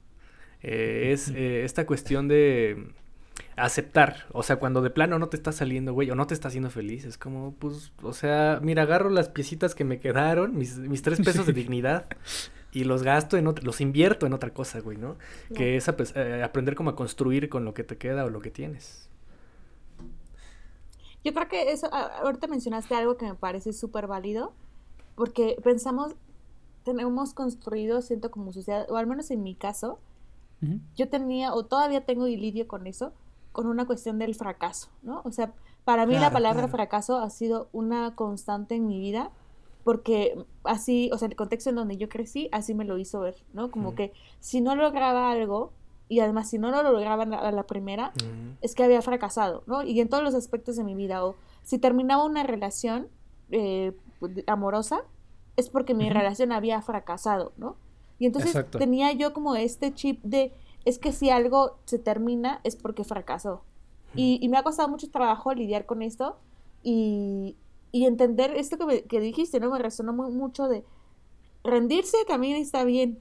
eh, es eh, esta cuestión de aceptar, o sea, cuando de plano no te está saliendo, güey, o no te está haciendo feliz, es como, pues, o sea, mira, agarro las piecitas que me quedaron, mis, mis tres pesos de dignidad, y los gasto en los invierto en otra cosa, güey, ¿no? Que es eh, aprender como a construir con lo que te queda o lo que tienes. Yo creo que eso, ahorita mencionaste algo que me parece súper válido, porque pensamos, tenemos construido, siento como sociedad, o al menos en mi caso, yo tenía, o todavía tengo y lidio con eso, con una cuestión del fracaso, ¿no? O sea, para mí la palabra fracaso ha sido una constante en mi vida, porque así, o sea, el contexto en donde yo crecí, así me lo hizo ver, ¿no? Como que si no lograba algo, y además si no lo lograba a la primera, es que había fracasado, ¿no? Y en todos los aspectos de mi vida, o si terminaba una relación eh, amorosa, es porque mi relación había fracasado, ¿no? Y entonces tenía yo como este chip de, es que si algo se termina es porque fracasó. Y, me ha costado mucho trabajo lidiar con esto y, entender esto que, que, dijiste, ¿no? Me resonó muy, mucho de rendirse también está bien,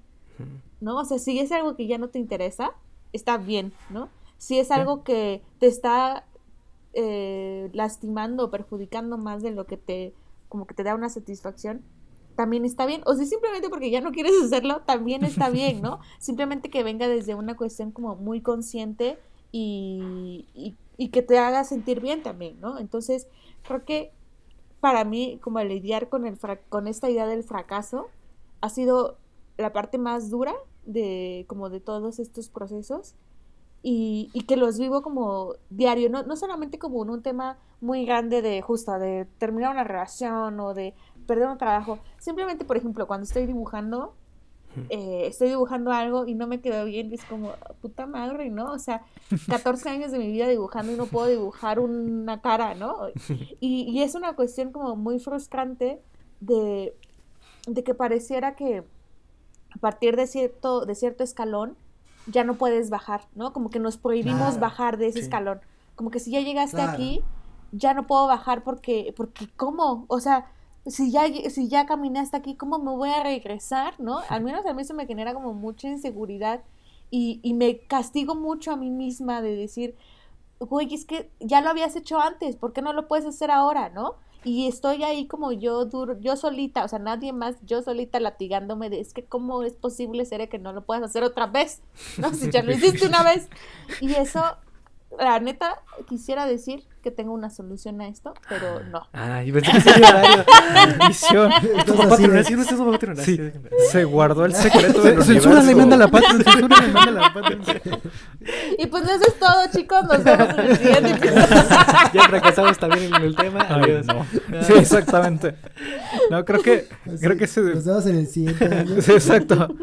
¿no? O sea, si es algo que ya no te interesa, está bien, ¿no? Si es algo que te está eh, lastimando o perjudicando más de lo que te, como que te da una satisfacción, también está bien. O si simplemente porque ya no quieres hacerlo, también está bien, ¿no? Simplemente que venga desde una cuestión como muy consciente y, y, que te haga sentir bien también, ¿no? Entonces, creo que para mí, como lidiar con, el con esta idea del fracaso, ha sido la parte más dura de como de todos estos procesos y, y, que los vivo como diario, no, no solamente como en un tema muy grande de justo, de terminar una relación o de perder un trabajo. Simplemente, por ejemplo, cuando estoy dibujando, eh, estoy dibujando algo y no me quedó bien, es como, puta madre, ¿no? O sea, 14 años de mi vida dibujando y no puedo dibujar una cara, ¿no? Y, y es una cuestión como muy frustrante de, de que pareciera que a partir de cierto, de cierto escalón ya no puedes bajar, ¿no? Como que nos prohibimos Claro. bajar de ese Sí. escalón. Como que si ya llegaste Claro. aquí, ya no puedo bajar porque, porque ¿cómo? O sea, si ya, si ya caminé hasta aquí, ¿cómo me voy a regresar, no? Al menos a mí eso me genera como mucha inseguridad y, y me castigo mucho a mí misma de decir, güey, es que ya lo habías hecho antes, ¿por qué no lo puedes hacer ahora, no? Y estoy ahí como yo duro, yo solita, o sea, nadie más, yo solita latigándome de, es que cómo es posible ser que no lo puedas hacer otra vez, ¿no? Si ya lo hiciste una vez. Y eso, la neta, quisiera decir que tengo una solución a esto, pero no. Ah, yo pensé que sería Papá Tronel, es. sí, no estás papá Tronel, Sí. Se guardó el secreto del Censúrale, universo. manda la pata, censúrale, manda la pata. Y pues eso es todo, chicos, nos vemos en el siguiente episodio. Ya fracasamos también en el tema. Ay, Adiós. no. Sí, exactamente. No, creo que, creo que se, Nos vemos en el siguiente año. Sí, exacto.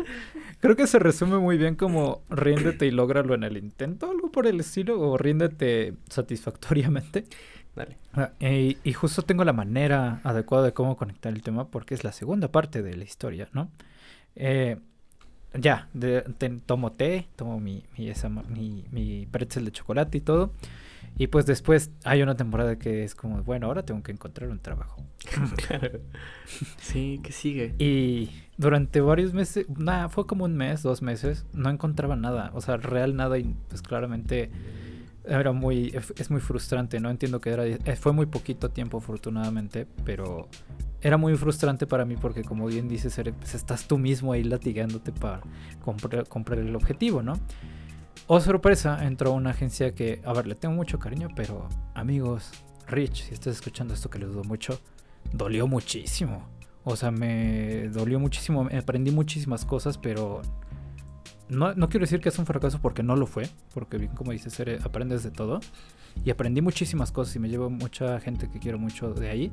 Creo que se resume muy bien como ríndete y lógralo en el intento, algo por el estilo, o ríndete satisfactoriamente. Dale. Ah, y, y justo tengo la manera adecuada de cómo conectar el tema porque es la segunda parte de la historia, ¿no? Eh, ya, de- te- tomo té, tomo mi, mi, esa mi pretzel de chocolate y todo. Y pues después hay una temporada que es como, bueno, ahora tengo que encontrar un trabajo. Claro. Sí, ¿qué sigue? Y durante varios meses, nada, fue como un mes, dos meses, no encontraba nada, o sea, real nada y pues claramente era muy, es muy frustrante, no entiendo que era, eh, fue muy poquito tiempo afortunadamente, pero era muy frustrante para mí porque como bien dices, eres- pues, estás tú mismo ahí latigándote para comprar, comprar el objetivo, ¿no? Oh, sorpresa, entró una agencia que, a ver, le tengo mucho cariño, pero amigos, Rich, si estás escuchando esto que les dudo mucho, dolió muchísimo. O sea, me dolió muchísimo, aprendí muchísimas cosas, pero no, no quiero decir que es un fracaso porque no lo fue, porque bien como dices, eres- aprendes de todo. Y aprendí muchísimas cosas y me llevo mucha gente que quiero mucho de ahí.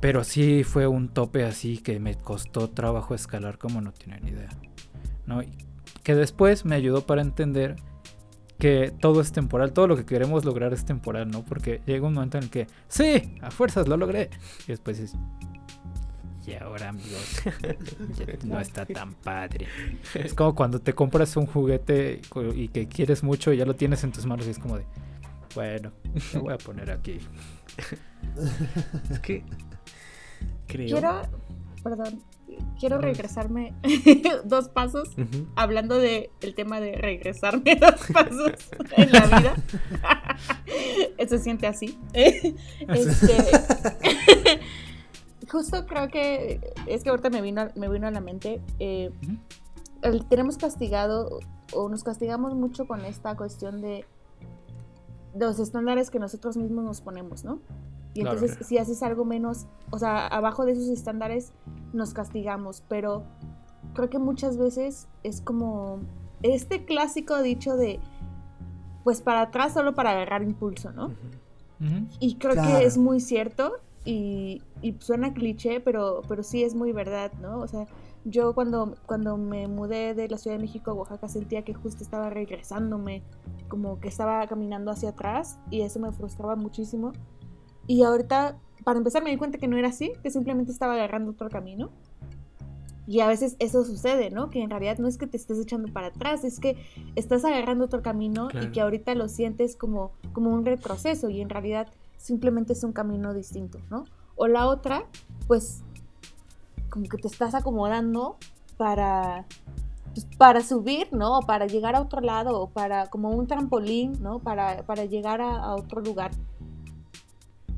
Pero sí fue un tope así que me costó trabajo escalar como no tienen idea. ¿no? Que después me ayudó para entender que todo es temporal, todo lo que queremos lograr es temporal, ¿no? Porque llega un momento en el que, sí, a fuerzas lo logré. Y después es, y ahora, amigos, no está tan padre. Es como cuando te compras un juguete y que quieres mucho y ya lo tienes en tus manos y es como de, bueno, lo voy a poner aquí. Es que creo. Quiero, perdón, quiero regresarme dos pasos hablando de el tema de regresarme dos pasos en la vida. Se siente así. Este, justo creo que es que ahorita me vino, me vino a la mente. eh, el- tenemos castigado o nos castigamos mucho con esta cuestión de los estándares que nosotros mismos nos ponemos, ¿no? Y Claro. entonces si haces algo menos, o sea, abajo de esos estándares nos castigamos, pero creo que muchas veces es como este clásico dicho de pues para atrás solo para agarrar impulso, ¿no? Y creo Claro. que es muy cierto y, y suena cliché, pero, pero sí es muy verdad, ¿no? O sea, yo cuando, cuando me mudé de la Ciudad de México a Oaxaca sentía que justo estaba regresándome, como que estaba caminando hacia atrás y eso me frustraba muchísimo. Y ahorita, para empezar, me di cuenta que no era así, que simplemente estaba agarrando otro camino. Y a veces eso sucede, ¿no? Que en realidad no es que te estés echando para atrás, es que estás agarrando otro camino Claro. y que ahorita lo sientes como, como un retroceso y en realidad simplemente es un camino distinto, ¿no? O la otra, pues como que te estás acomodando para, pues, para subir, ¿no? O para llegar a otro lado, o para como un trampolín, ¿no? Para, para llegar a, a otro lugar.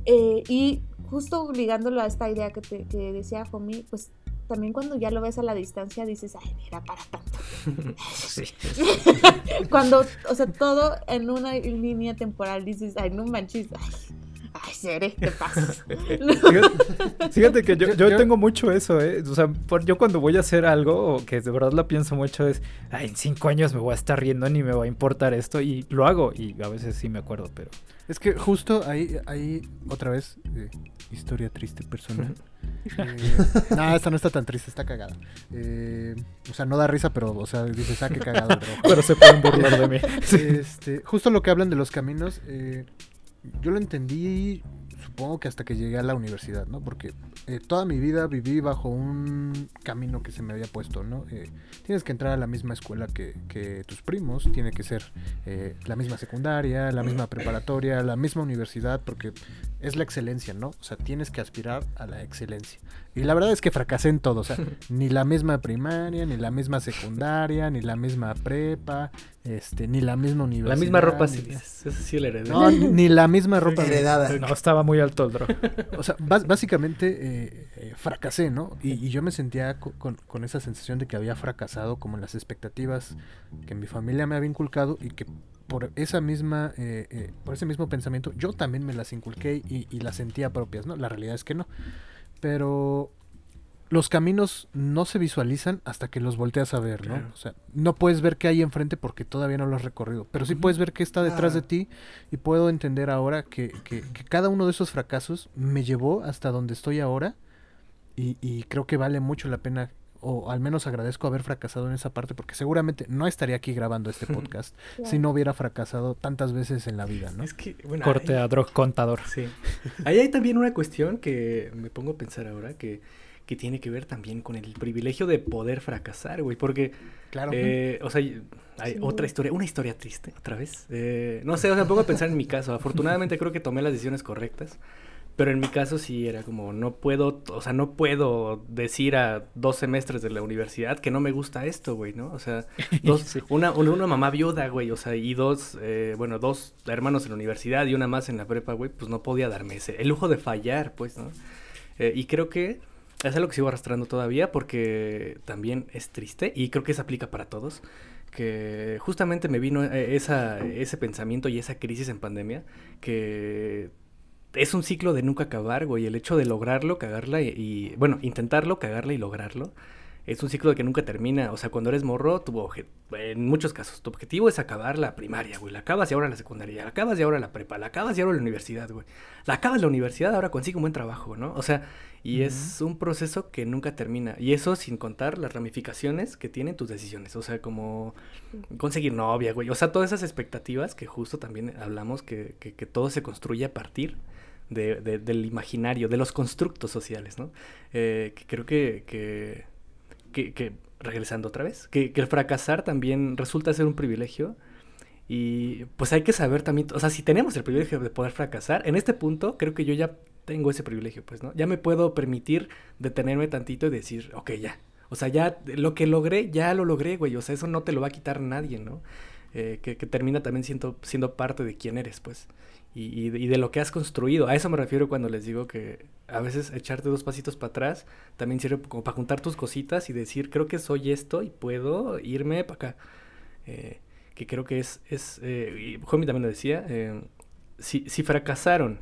Eh, y justo ligándolo a esta idea que, te, que decía Fomi, pues también cuando ya lo ves a la distancia dices, ay, era para tanto. Sí. cuando, o sea, todo en una línea temporal dices, ay, no manches, ay, Ay, seré, te pasas. Fíjate, fíjate que yo, Yo- tengo mucho eso, ¿eh? O sea, por- yo cuando voy a hacer algo, o que de verdad lo pienso mucho, es, ay, en cinco años me voy a estar riendo, ni me va a importar esto, y lo hago, y a veces sí me acuerdo, pero... Es que justo ahí, ahí otra vez, eh, historia triste personal. Eh, no, esta no está tan triste, está cagada. Eh, o sea, no da risa, pero, o sea, dices, ah, qué cagado rojo. Pero se pueden burlar de mí. Este, justo lo que hablan de los caminos, eh, yo lo entendí, supongo que hasta que llegué a la universidad, ¿no? Porque eh, toda mi vida viví bajo un camino que se me había puesto, ¿no? Eh, tienes que entrar a la misma escuela que, que tus primos, tiene que ser eh, la misma secundaria, la misma preparatoria, la misma universidad, porque es la excelencia, ¿no? O sea, tienes que aspirar a la excelencia. Y la verdad es que fracasé en todo, o sea, ni la misma primaria, ni la misma secundaria, ni la misma prepa, este, ni la misma La universidad. misma ropa, sí, la- esa sí la heredé. No, ni, la misma ropa. Heredada. No, estaba muy alto el drog. O sea, básicamente eh, eh, fracasé, ¿no? Y, y yo me sentía co- con, con esa sensación de que había fracasado como en las expectativas que mi familia me había inculcado y que por esa misma, eh, eh, por ese mismo pensamiento, yo también me las inculqué y, y las sentía propias, ¿no? La realidad es que no. Pero los caminos no se visualizan hasta que los volteas a ver, ¿no? Claro. O sea, no puedes ver qué hay enfrente porque todavía no lo has recorrido, pero sí puedes ver qué está detrás de ti y puedo entender ahora que, que- que cada uno de esos fracasos me llevó hasta donde estoy ahora y, y creo que vale mucho la pena o al menos agradezco haber fracasado en esa parte porque seguramente no estaría aquí grabando este podcast si no hubiera fracasado tantas veces en la vida, ¿no? Es que, bueno, Corte a drog contador. Sí. Ahí hay también una cuestión que me pongo a pensar ahora que, que tiene que ver también con el privilegio de poder fracasar, güey. Porque, Claro. eh, o sea, hay Sí. otra historia, una historia triste, otra vez. Eh, no sé, o sea, me pongo a pensar en mi caso. Afortunadamente creo que tomé las decisiones correctas. Pero en mi caso sí era como, no puedo, o sea, no puedo decir a dos semestres de la universidad que no me gusta esto, güey, ¿no? O sea, dos, Sí. una, una, una mamá viuda, güey, o sea, y dos, eh, bueno, dos hermanos en la universidad y una más en la prepa, güey, pues no podía darme ese, el lujo de fallar, pues, ¿no? Eh, y creo que es algo que sigo arrastrando todavía porque también es triste y creo que se aplica para todos. Que justamente me vino eh, esa, ese pensamiento y esa crisis en pandemia que es un ciclo de nunca acabar, güey. El hecho de lograrlo, cagarla y, y- bueno, intentarlo, cagarla y lograrlo. Es un ciclo de que nunca termina. O sea, cuando eres morro, tu en muchos casos, tu objetivo es acabar la primaria, güey. La acabas y ahora la secundaria. La acabas y ahora la prepa. La acabas y ahora la universidad, güey. La acabas la universidad, ahora consigue un buen trabajo, ¿no? O sea, y es un proceso que nunca termina. Y eso sin contar las ramificaciones que tienen tus decisiones. O sea, como conseguir novia, güey. O sea, todas esas expectativas que justo también hablamos que, que, que todo se construye a partir de, de- del imaginario, de los constructos sociales, ¿no? Eh, creo que, que, regresando otra vez, que, el fracasar también resulta ser un privilegio. Y pues hay que saber también, o sea, si tenemos el privilegio de poder fracasar, en este punto creo que yo ya tengo ese privilegio, pues, ¿no? Ya me puedo permitir detenerme tantito y decir, ok, ya. O sea, ya lo que logré, ya lo logré, güey. O sea, eso no te lo va a quitar nadie, ¿no? Eh, que, que termina también siendo, siendo parte de quién eres, pues. Y, y de, lo que has construido. A eso me refiero cuando les digo que a veces echarte dos pasitos para atrás también sirve como para juntar tus cositas y decir, creo que soy esto y puedo irme para acá. Eh, que creo que es, es eh, y también lo decía, eh, si, si fracasaron,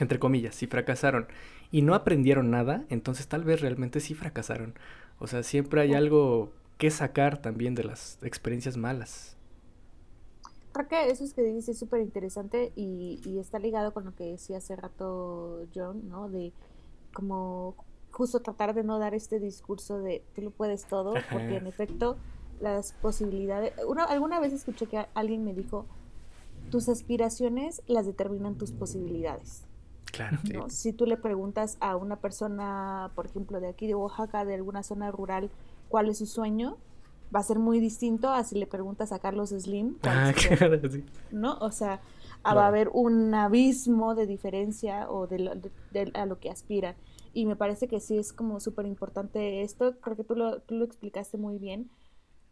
entre comillas, si fracasaron y no aprendieron nada, entonces tal vez realmente sí fracasaron. O sea, siempre hay algo que sacar también de las experiencias malas. Creo que eso es que dices es súper interesante y, y está ligado con lo que decía hace rato John, ¿no? De como justo tratar de no dar este discurso de tú lo puedes todo, porque en efecto las posibilidades... Una, alguna vez escuché que alguien me dijo, tus aspiraciones las determinan tus posibilidades. Claro. ¿no? Si tú le preguntas a una persona, por ejemplo, de aquí de Oaxaca, de alguna zona rural, cuál es su sueño, va a ser muy distinto a si le preguntas a Carlos Slim, Ah, claro, sí. ¿no? O sea, ah, va a haber un abismo de diferencia o de, lo- de- de- a lo que aspiran. Y me parece que sí es como súper importante esto, creo que tú lo, tú lo explicaste muy bien,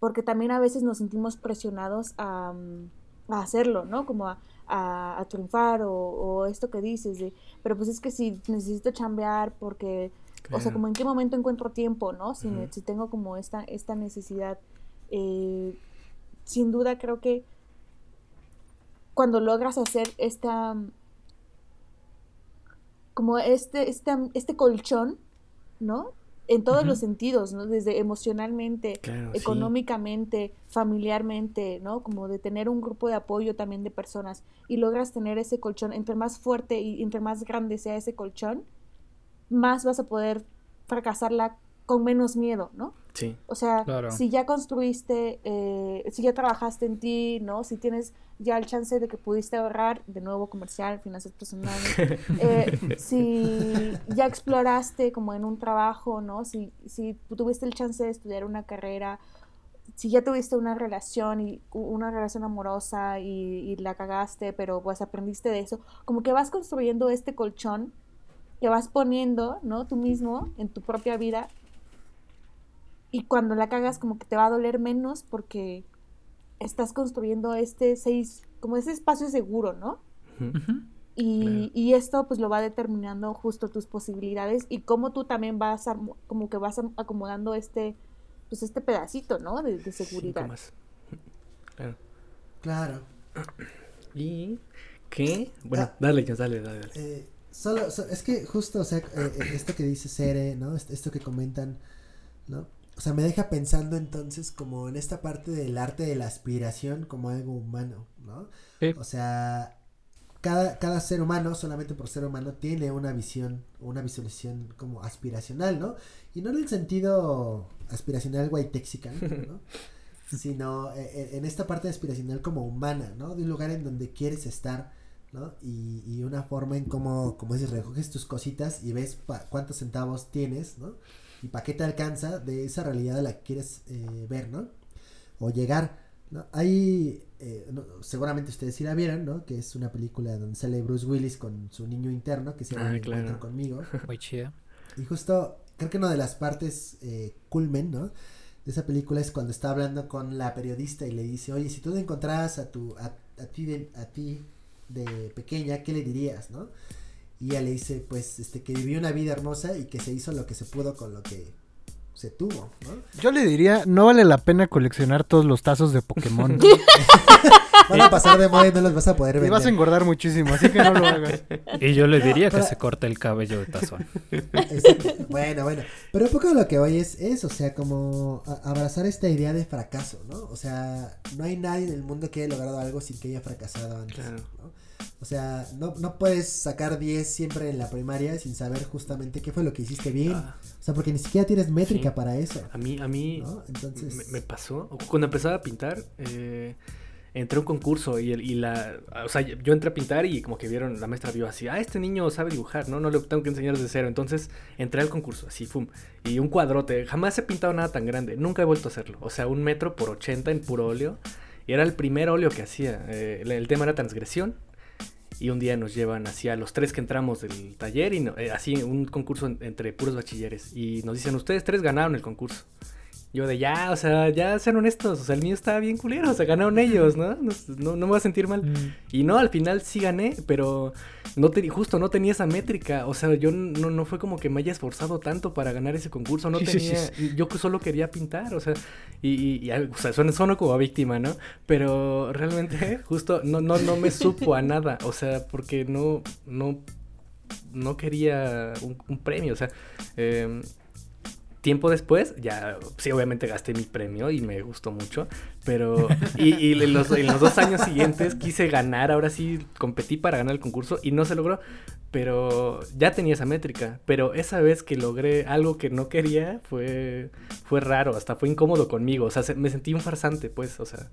porque también a veces nos sentimos presionados a, mm, a hacerlo, ¿no? Como a, a- a triunfar o, o esto que dices, de, pero pues es que si necesito chambear porque, o sea, como en qué momento encuentro tiempo, ¿no? Si, si tengo como esta, esta necesidad, eh, sin duda creo que cuando logras hacer esta, como este, este, este colchón, ¿no? En todos los sentidos, ¿no? Desde emocionalmente, Claro, sí. económicamente, familiarmente, ¿no? Como de tener un grupo de apoyo también de personas y logras tener ese colchón, entre más fuerte y entre más grande sea ese colchón, más vas a poder fracasarla con menos miedo, ¿no? Sí. O sea, Claro. si ya construiste, eh, si ya trabajaste en ti, ¿no? Si tienes ya el chance de que pudiste ahorrar, de nuevo comercial, finanzas personales, eh, si ya exploraste como en un trabajo, ¿no? Si, si tuviste el chance de estudiar una carrera, si ya tuviste una relación y una relación amorosa y, y la cagaste, pero pues aprendiste de eso, como que vas construyendo este colchón que vas poniendo, ¿no? Tú mismo en tu propia vida y cuando la cagas como que te va a doler menos porque estás construyendo este seis, como ese espacio seguro, ¿no? Y, Claro. y esto pues lo va determinando justo tus posibilidades y cómo tú también vas armo- como que vas acomodando este pues este pedacito, ¿no? De, de seguridad. más. Claro. Claro. ¿Y qué? Bueno, Ah. dale, dale, dale. dale. Eh, solo, so- es que justo, o sea, eh, eh, esto que dice Cere, ¿no? Est- Esto que comentan, ¿no? O sea, me deja pensando entonces como en esta parte del arte de la aspiración como algo humano, ¿no? Sí. O sea, cada, cada ser humano, solamente por ser humano, tiene una visión, una visualización como aspiracional, ¿no? Y no en el sentido aspiracional guaytexican, ¿no? Sino eh, en esta parte aspiracional como humana, ¿no? De un lugar en donde quieres estar, ¿no? Y, y una forma en cómo, como dices, recoges tus cositas y ves pa- cuántos centavos tienes, ¿no? Y para qué te alcanza de esa realidad a la que quieres eh, ver, ¿no? O llegar, ¿no? Hay, eh, no, seguramente ustedes sí la vieron, ¿no? Que es una película donde sale Bruce Willis con su niño interno, que se llama Ah, claro. Conmigo. Muy chida. Y justo, creo que una de las partes eh, culmen, ¿no? De esa película es cuando está hablando con la periodista y le dice, oye, si tú te encontraras a tu, a, a ti de, a ti de pequeña, ¿qué le dirías, no? Y ella le dice, pues, este, que vivió una vida hermosa y que se hizo lo que se pudo con lo que se tuvo, ¿no? Yo le diría, no vale la pena coleccionar todos los tazos de Pokémon. Van a pasar de moda y no los vas a poder y vender. vas a engordar muchísimo, así que no lo hagas. Y yo le diría que Para- se corte el cabello de tazón. Exacto. Bueno, bueno. Pero un poco lo que voy es eso, o sea, como a- abrazar esta idea de fracaso, ¿no? O sea, no hay nadie en el mundo que haya logrado algo sin que haya fracasado antes, Claro. ¿no? O sea, no, no puedes sacar 10 siempre en la primaria sin saber justamente qué fue lo que hiciste bien. Ah, O sea, porque ni siquiera tienes métrica Sí. para eso, a mí, a mí ¿no? Entonces, me, me pasó. Cuando empezaba a pintar, eh, entré a un concurso y, el- y la. O sea, yo entré a pintar y como que vieron, la maestra vio así, ah, este niño sabe dibujar, ¿no? No le tengo que enseñar desde cero. Entonces entré al concurso, así, fum. Y un cuadrote. Jamás he pintado nada tan grande. Nunca he vuelto a hacerlo. O sea, un metro por 80 en puro óleo. Y era el primer óleo que hacía. Eh, el, el tema era transgresión. Y un día nos llevan así a los tres que entramos del taller y no- eh, así un concurso en- entre puros bachilleres. Y nos dicen, ustedes tres ganaron el concurso. Yo de ya, o sea, ya sean honestos, o sea, el mío estaba bien culero, o sea, ganaron ellos, ¿no? No, no, no me voy a sentir mal. Mm. Y no, al final sí gané, pero no te, justo no tenía esa métrica, o sea, yo no, no fue como que me haya esforzado tanto para ganar ese concurso, no Sí, tenía, sí, yo solo quería pintar, o sea, y, y, y, o sea, sueno, sueno como víctima, ¿no? Pero realmente justo no, no, no me supo a nada, o sea, porque no, no, no quería un, un premio, o sea, eh, tiempo después, ya, sí, obviamente gasté mi premio y me gustó mucho, pero, y, y en, los, en los dos años siguientes quise ganar, ahora sí competí para ganar el concurso y no se logró, pero ya tenía esa métrica, pero esa vez que logré algo que no quería fue, fue raro, hasta fue incómodo conmigo, o sea, se- me sentí un farsante, pues, o sea,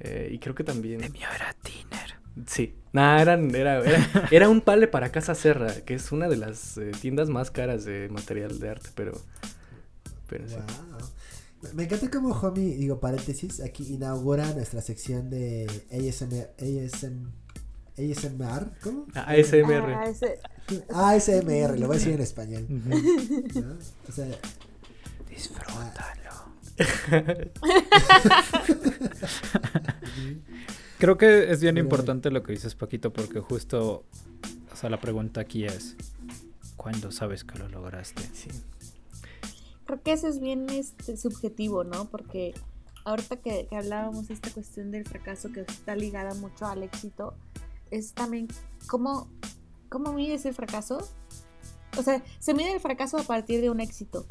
eh, y creo que también... El mío era Tiner. Sí, nada, eran, era, era, era un pale para Casa Serra, que es una de las eh, tiendas más caras de material de arte, pero... pero sí. Wow. Me- Me encanta como Homie, digo paréntesis, aquí inaugura nuestra sección de ASMR, ASM, ASMR, ¿cómo? Ah, ASMR. Ah, ese- ASMR, lo voy a decir en español. Ujú. ¿no? O sea, Disfrútalo. Creo que es bien importante lo que dices, Paquito, porque justo, o sea, la pregunta aquí es, ¿cuándo sabes que lo lograste? Sí. Creo que eso es bien este, subjetivo, ¿no? Porque ahorita que, que hablábamos de esta cuestión del fracaso que está ligada mucho al éxito, es también cómo, cómo mides el fracaso o sea, se mide el fracaso a partir de un éxito.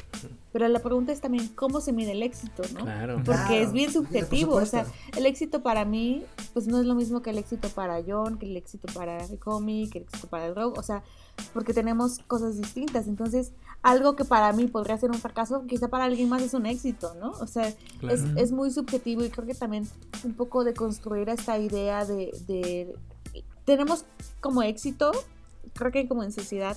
Pero la pregunta es también cómo se mide el éxito, ¿no? Claro. Porque Claro, es bien subjetivo, o sea, el éxito para mí, pues no es lo mismo que el éxito para John, que el éxito para el cómic, que el éxito para el rock, o sea, porque tenemos cosas distintas. Entonces, algo que para mí podría ser un fracaso, quizá para alguien más es un éxito, ¿no? O sea, Claro. es, es muy subjetivo y creo que también un poco de construir esta idea de, de- tenemos como éxito, creo que como en sociedad,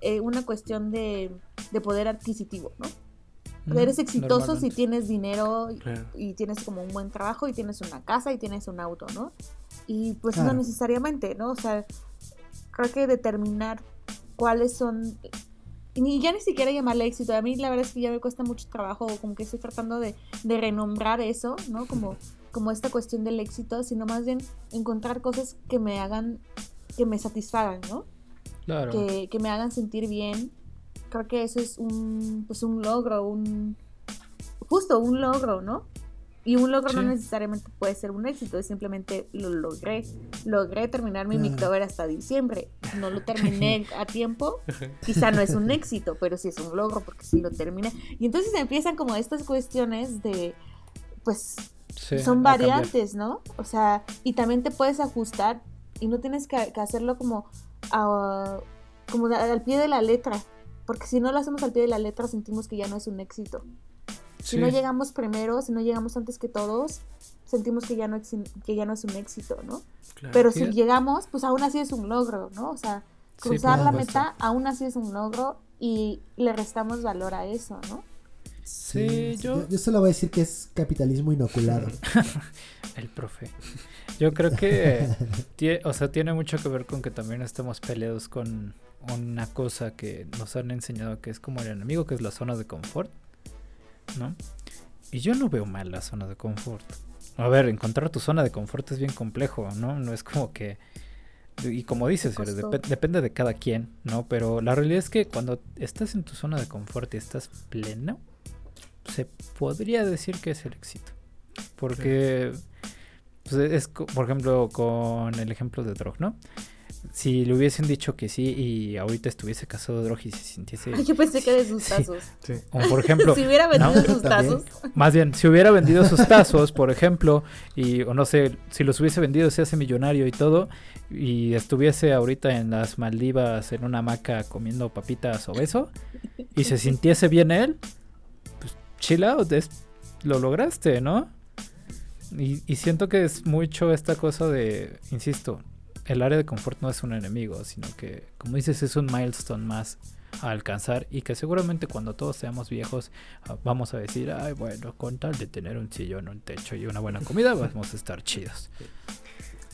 eh, una cuestión de, de poder adquisitivo, ¿no? Eres exitoso si tienes dinero y- Claro. y tienes como un buen trabajo y tienes una casa y tienes un auto, ¿no? Y pues Claro. no necesariamente, ¿no? O sea, creo que determinar cuáles son ni ya ni siquiera llamarle éxito. A mí la verdad es que ya me cuesta mucho trabajo, como que estoy tratando de, de renombrar eso, ¿no? Como, como esta cuestión del éxito, sino más bien encontrar cosas que me hagan, que me satisfagan, ¿no? Claro. que, que me hagan sentir bien. Creo que eso es un, pues un logro, un justo un logro, ¿no? Y un logro no necesariamente puede ser un éxito, es simplemente lo logré. Logré terminar mi. Microver hasta diciembre. No lo terminé a tiempo, quizá no es un éxito, pero sí es un logro porque sí lo terminé. Y entonces empiezan como estas cuestiones de, pues, Sí, son variantes, ¿no? O sea, y también te puedes ajustar y no tienes que, que hacerlo como, a- como al pie de la letra, porque si no lo hacemos al pie de la letra sentimos que ya no es un éxito. Si Sí. no llegamos primero, si no llegamos antes que todos, sentimos que ya no, que ya no es un éxito, ¿no? Claro. Pero si llegamos, pues aún así es un logro, ¿no? O sea, cruzar la meta aún así es un logro y le restamos valor a eso, ¿no? Sí, yo- yo... yo solo voy a decir que es capitalismo inoculado. El profe. Yo creo que tie- o sea, tiene mucho que ver con que también estamos peleados con una cosa que nos han enseñado que es como el enemigo, que es la zona de confort, ¿no? Y yo no veo mal la zona de confort. A ver, encontrar tu zona de confort es bien complejo, ¿no? No es como que... Y como dices, dep- depende de cada quien, ¿no? Pero la realidad es que cuando estás en tu zona de confort y estás pleno, se podría decir que es el éxito. Porque, pues, es, por ejemplo, con el ejemplo de Drog, ¿no? Si le hubiesen dicho que sí y ahorita estuviese casado Drog y se sintiese... Ay, yo pensé que de sus tazos. Sí. O por ejemplo, si hubiera vendido ¿no? sus tazos. más bien, si hubiera vendido sus tazos, por ejemplo, y o no sé, si los hubiese vendido, se hace millonario y todo, y estuviese ahorita en las Maldivas en una hamaca comiendo papitas o beso, y se sintiese bien él, pues chill out, es- lo lograste, ¿no? Y, y siento que es mucho esta cosa de, insisto, el área de confort no es un enemigo, sino que, como dices, es un milestone más a alcanzar y que seguramente cuando todos seamos viejos ah, vamos a decir, ay, bueno, con tal de tener un sillón, un techo y una buena comida, vamos a estar chidos.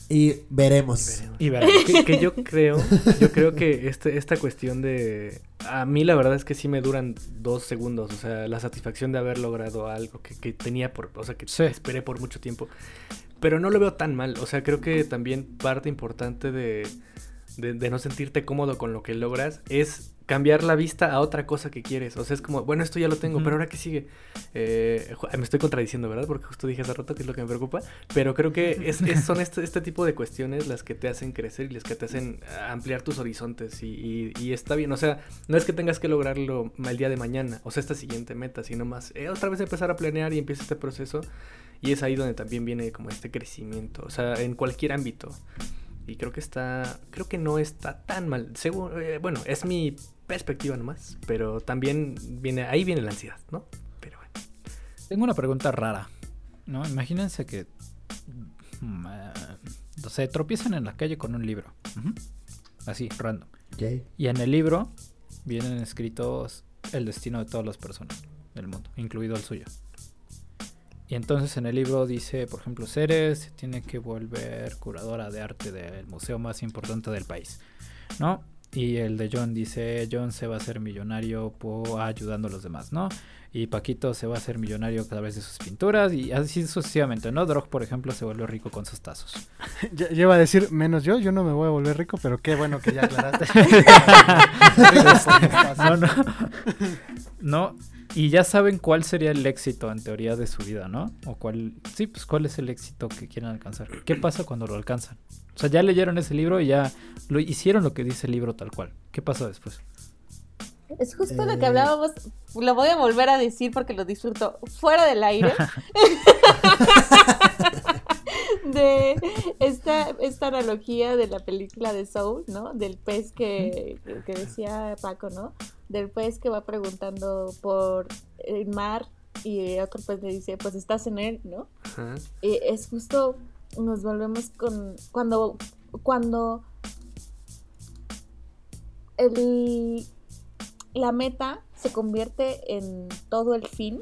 Y veremos. Veremos. Y veremos. que, que yo creo, yo creo que este, esta cuestión de... A mí la verdad es que sí me duran dos segundos, o sea, la satisfacción de haber logrado algo que, que tenía por... O sea, que Sí. esperé por mucho tiempo. Pero no lo veo tan mal, o sea, creo que también parte importante de, de, de no sentirte cómodo con lo que logras es cambiar la vista a otra cosa que quieres. O sea, es como, bueno, esto ya lo tengo, pero ahora qué sigue. Eh, me estoy contradiciendo, ¿verdad? Porque justo dije hace rato que es lo que me preocupa. Pero creo que es, es- son este, este tipo de cuestiones las que te hacen crecer y las que te hacen ampliar tus horizontes. Y, y- y está bien, o sea, no es que tengas que lograrlo el día de mañana, o sea, esta siguiente meta, sino más eh, otra vez empezar a planear y empieza este proceso. Y es ahí donde también viene como este crecimiento, o sea, en cualquier ámbito. Y creo que está, creo que no está tan mal. Según, eh, bueno, es mi perspectiva nomás, pero también viene, ahí viene la ansiedad, ¿no? Pero bueno. Tengo una pregunta rara, ¿no? Imagínense que, no sé, tropiezan en la calle con un libro, ujú, así, random. Y en el libro vienen escritos el destino de todas las personas del mundo, incluido el suyo. Y entonces en el libro dice, por ejemplo, Ceres tiene que volver curadora de arte del museo más importante del país, ¿no? Y el de John dice, John se va a hacer millonario ayudando a los demás, ¿no? Y Paquito se va a hacer millonario a través de sus pinturas y así sucesivamente, ¿no? Drog, por ejemplo, se vuelve rico con sus tazos. Iba a decir, menos yo, yo no me voy a volver rico, pero qué bueno que ya aclaraste. No, no. No, y ya saben cuál sería el éxito en teoría de su vida, ¿no? O cuál, sí, pues cuál es el éxito que quieren alcanzar. ¿Qué pasa cuando lo alcanzan? O sea, ya leyeron ese libro y ya lo hicieron lo que dice el libro tal cual. ¿Qué pasa después? Es justo lo que Eh. hablábamos, lo voy a volver a decir porque lo disfruto fuera del aire. de esta, esta analogía de la película de Soul, ¿no? Del pez que, que decía Paco, ¿no? Del pez que va preguntando por el mar y otro pez le dice, pues estás en él, ¿no? Eh, es justo, nos volvemos con, cuando, cuando el, la meta se convierte en todo el fin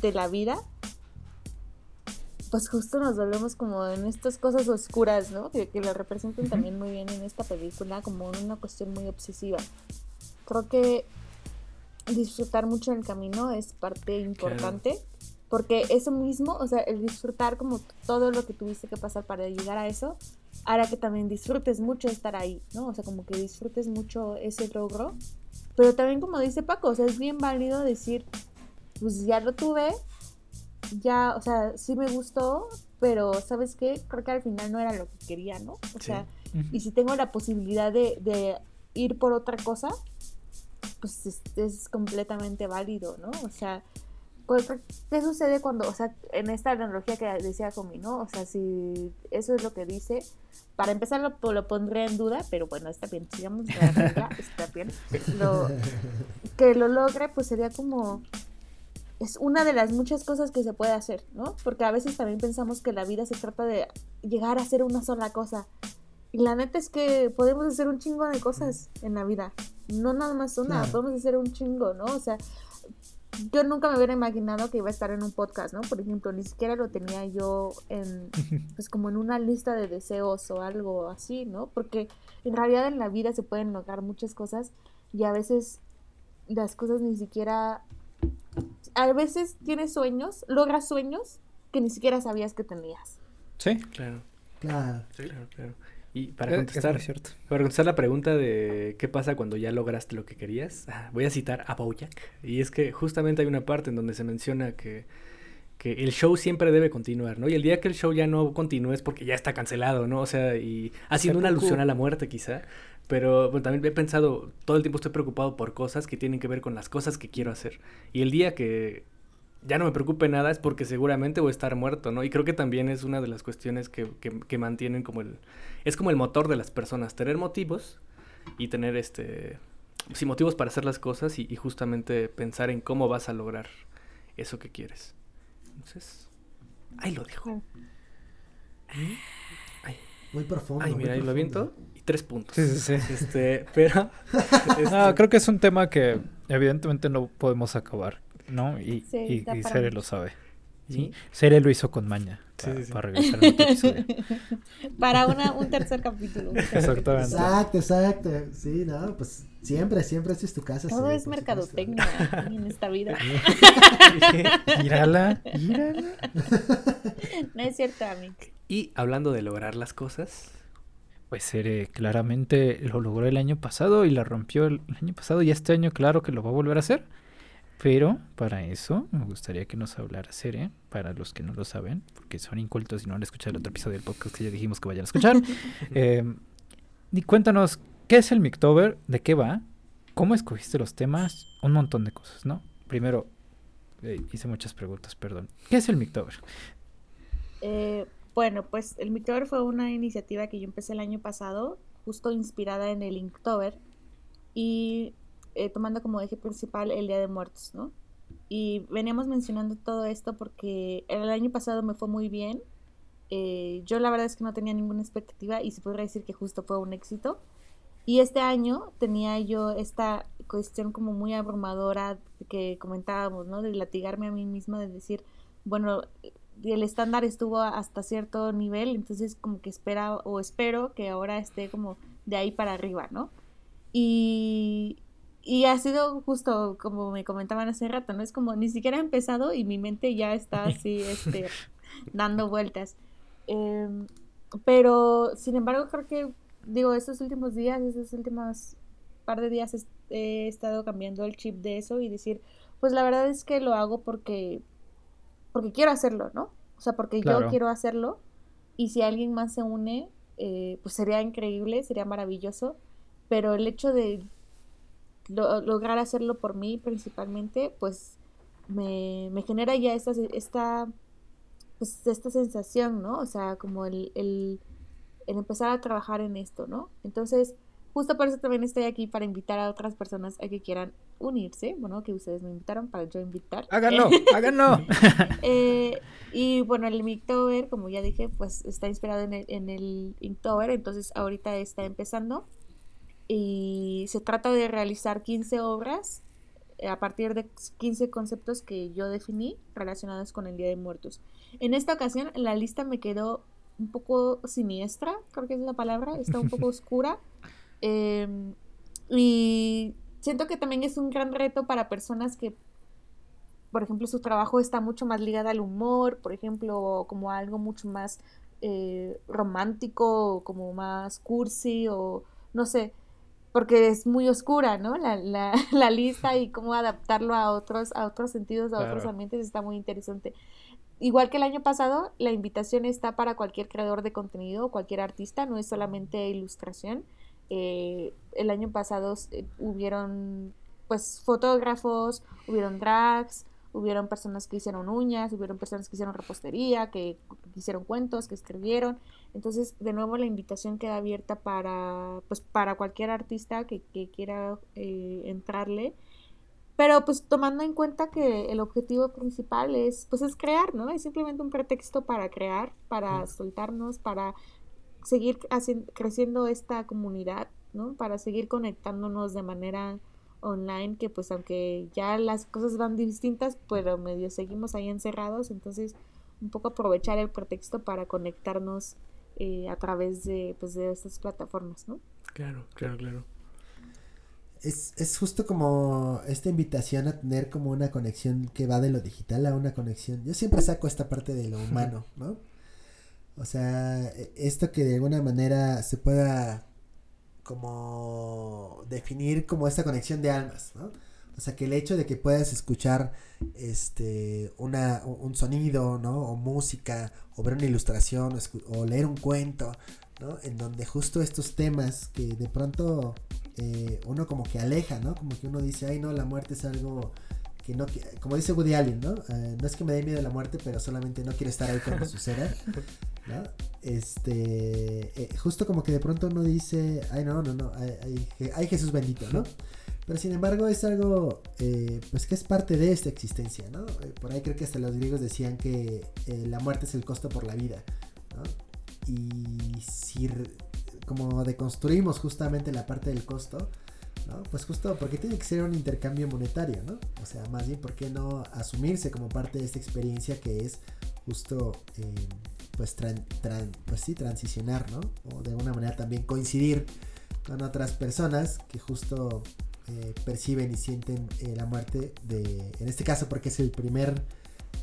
de la vida, pues justo nos volvemos como en estas cosas oscuras, ¿no? Que, que lo representan también muy bien en esta película, como una cuestión muy obsesiva. Creo que disfrutar mucho el camino es parte importante. Porque eso mismo, o sea, el disfrutar como todo lo que tuviste que pasar para llegar a eso, hará que también disfrutes mucho estar ahí, ¿no? O sea, como que disfrutes mucho ese logro. Pero también como dice Paco, o sea, es bien válido decir, pues ya lo tuve, ya, o sea, sí me gustó, pero ¿sabes qué? Creo que al final no era lo que quería, ¿no? O Sí. sea, y si tengo la posibilidad de, de ir por otra cosa, pues es, es completamente válido, ¿no? O sea, pues, ¿qué sucede cuando, o sea, en esta analogía que decía Comi, ¿no? O sea, si eso es lo que dice, para empezar lo, lo pondré en duda, pero bueno, está bien, sigamos la regla, está bien. Lo, que lo logre, pues sería como, es una de las muchas cosas que se puede hacer, ¿no? Porque a veces también pensamos que la vida se trata de llegar a hacer una sola cosa. Y la neta es que podemos hacer un chingo de cosas en la vida. No nada más una, Claro. podemos hacer un chingo, ¿no? O sea, yo nunca me hubiera imaginado que iba a estar en un podcast, ¿no? Por ejemplo, ni siquiera lo tenía yo en, pues como en una lista de deseos o algo así, ¿no? Porque en realidad en la vida se pueden lograr muchas cosas y a veces las cosas ni siquiera, a veces tienes sueños, logras sueños que ni siquiera sabías que tenías. Sí, Claro, Claro. claro, claro. Y para es- contestar, es muy cierto. para contestar la pregunta de qué pasa cuando ya lograste lo que querías, ah, voy a citar a Bojack. Y es que justamente hay una parte en donde se menciona que, que el show siempre debe continuar, ¿no? Y el día que el show ya no continúe es porque ya está cancelado, ¿no? O sea, y haciendo una alusión a la muerte quizá. Pero bueno, también he pensado, todo el tiempo estoy preocupado por cosas que tienen que ver con las cosas que quiero hacer. Y el día que ya no me preocupe nada es porque seguramente voy a estar muerto, ¿no? Y creo que también es una de las cuestiones que, que, que mantienen como el... Es como el motor de las personas, tener motivos y tener este... Sí, motivos para hacer las cosas y, y justamente pensar en cómo vas a lograr eso que quieres. Entonces, ahí lo dejo. Ay, Muy profundo. ay mira, ahí lo aviento y tres puntos. Sí, sí, sí. Este, pero... este, No, creo que es un tema que evidentemente no podemos acabar, ¿no? Y, Sí, y, Cere mucho. lo sabe. ¿sí? Cere lo hizo con maña para, sí, sí. para regresar otro episodio. Para una, un tercer capítulo. Exactamente. Exacto, exacto. Sí, no, pues siempre, siempre esta es tu casa. Todo sí, es mercadotecnia en esta vida. Mírala, mírala. No es cierto, amigo. Y hablando de lograr las cosas, Pues Cere claramente lo logró el año pasado y la rompió el año pasado y este año claro que lo va a volver a hacer. Pero para eso me gustaría que nos hablara Cere, para los que no lo saben, porque son incultos y no han escuchado el otro episodio del podcast que ya dijimos que vayan a escuchar. Eh, y cuéntanos, ¿qué es el Mictober? ¿De qué va? ¿Cómo escogiste los temas? Un montón de cosas, ¿no? Primero, eh, hice muchas preguntas, perdón. ¿Qué es el Mictober? Eh, bueno, pues el Mictober fue una iniciativa que yo empecé el año pasado, justo inspirada en el Inktober y eh, tomando como eje principal el Día de Muertos, ¿no? Y veníamos mencionando todo esto porque el año pasado me fue muy bien. Eh, yo la verdad es que no tenía ninguna expectativa y se podría decir que justo fue un éxito. Y este año tenía yo esta cuestión como muy abrumadora que comentábamos, ¿no? De latigarme a mí misma, de decir, bueno, el estándar estuvo hasta cierto nivel, entonces como que espera o espero que ahora esté como de ahí para arriba, ¿no? Y, y ha sido justo como me comentaban hace rato, ¿no? Es como ni siquiera he empezado y mi mente ya está así, este, dando vueltas. Em, pero, sin embargo, creo que, digo, estos últimos días, estos últimos par de días he estado cambiando el chip de eso y decir, pues la verdad es que lo hago porque, porque quiero hacerlo, ¿no? O sea, porque Claro. yo quiero hacerlo y si alguien más se une, eh, pues sería increíble, sería maravilloso, pero el hecho de lo- lograr hacerlo por mí principalmente, pues me, me genera ya esta, esta, pues, esta sensación, ¿no? O sea, como el, el, el empezar a trabajar en esto, ¿no? Entonces, justo por eso también estoy aquí para invitar a otras personas a que quieran unirse, bueno, que ustedes me invitaron para yo invitar. Háganlo, háganlo. Eh, y bueno, el Inktober, como ya dije, pues está inspirado en el, en el Inktober, entonces ahorita está empezando. Y se trata de realizar 15 obras eh, a partir de 15 conceptos que yo definí relacionados con el Día de Muertos. En esta ocasión la lista me quedó un poco siniestra, creo que es la palabra, está un poco oscura. Eh, y siento que también es un gran reto para personas que por ejemplo, su trabajo está mucho más ligado al humor, por ejemplo, como algo mucho más eh, romántico, como más cursi, o no sé, porque es muy oscura, ¿no? La, la, la lista y cómo adaptarlo a otros, a otros sentidos, a Claro. otros ambientes, está muy interesante. Igual que el año pasado, la invitación está para cualquier creador de contenido, cualquier artista, no es solamente ilustración. Eh, el año pasado eh, hubieron pues fotógrafos, hubieron drags, hubieron personas que hicieron uñas, hubieron personas que hicieron repostería, que, que hicieron cuentos, que escribieron. Entonces, de nuevo, la invitación queda abierta para, pues, para cualquier artista que, que quiera eh, entrarle. Pero pues tomando en cuenta que el objetivo principal es, pues, es crear, ¿no? Es simplemente un pretexto para crear, para soltarnos, para seguir creciendo esta comunidad, ¿no? Para seguir conectándonos de manera online, que pues aunque ya las cosas van distintas, pero medio seguimos ahí encerrados, entonces un poco aprovechar el pretexto para conectarnos eh, a través de, pues, de estas plataformas, ¿no? Claro, claro, claro. Es, es justo como esta invitación a tener como una conexión que va de lo digital a una conexión. Yo siempre saco esta parte de lo humano, ¿no? O sea, e- esto que de alguna manera se pueda como definir como esta conexión de almas, ¿no? O sea, que el hecho de que puedas escuchar este una, un sonido, ¿no? O música, o ver una ilustración, o, leer un cuento, ¿no? En donde justo estos temas que de pronto eh, uno como que aleja, ¿no? Como que uno dice, ay, no, la muerte es algo que no, qui- como dice Woody Allen, ¿no? Eh, no es que me dé miedo la muerte, pero solamente no quiero estar ahí cuando suceda, ¿no? Este, eh, justo como que de pronto uno dice, ay, no, no, no, ay, ay, ay, Jesús bendito, ¿no? Pero sin embargo es algo, eh, pues que es parte de esta existencia, ¿no? Eh, por ahí creo que hasta los griegos decían que eh, la muerte es el costo por la vida, ¿no? Y si como deconstruimos justamente la parte del costo, ¿no? Pues justo porque tiene que ser un intercambio monetario, ¿no? O sea, más bien, ¿por qué no asumirse como parte de esta experiencia que es justo, pues, tran- pues sí, transicionar, ¿no? O de alguna manera también coincidir con otras personas que justo eh, perciben y sienten eh, la muerte de, en este caso porque es el primer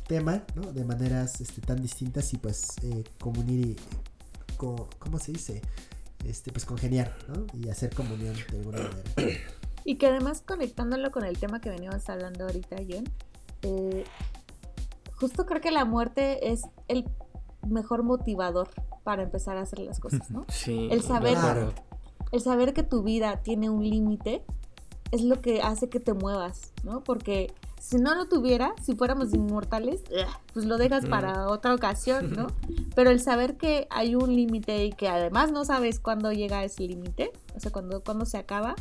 tema, ¿no? De maneras este, tan distintas y pues eh, comunir y, co- ¿cómo se dice? Este, pues congeniar, ¿no? Y hacer comunión de alguna manera. Y que además conectándolo con el tema que veníamos hablando ahorita, John, eh, justo creo que la muerte es el mejor motivador para empezar a hacer las cosas, ¿no? Sí. El saber-. El saber que tu vida tiene un límite es lo que hace que te muevas, ¿no? Porque si no lo tuviera, si fuéramos inmortales, pues lo dejas para otra ocasión, ¿no? Pero el saber que hay un límite y que además no sabes cuándo llega ese límite, o sea, cuándo, cuándo se acaba,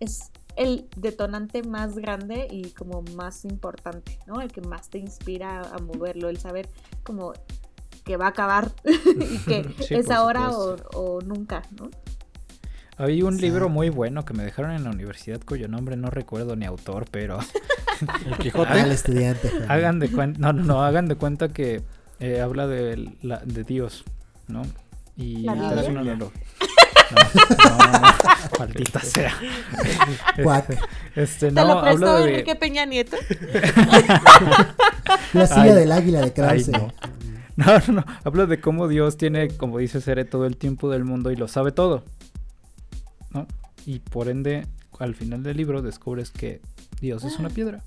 es el detonante más grande y como más importante, ¿no? El que más te inspira a moverlo, el saber como que va a acabar y que Sí, es ahora o, o nunca, ¿no? Había un libro muy bueno que me dejaron en la universidad cuyo nombre no recuerdo ni autor, pero El Quijote. Al estudiante. Hagan de cuenta, no, no, no, hagan de cuenta que eh, habla de, la- de Dios, ¿no? Y uno lo- No, no, no, maldita sea. Este, ¿Te no, lo prestó habla de... Enrique Peña Nieto? La silla Ay. del águila de Krause. no. No, no, no. Habla de cómo Dios tiene, como dice Cere, todo el tiempo del mundo y lo sabe todo. ¿No? Y por ende, al final del libro descubres que Dios es una piedra.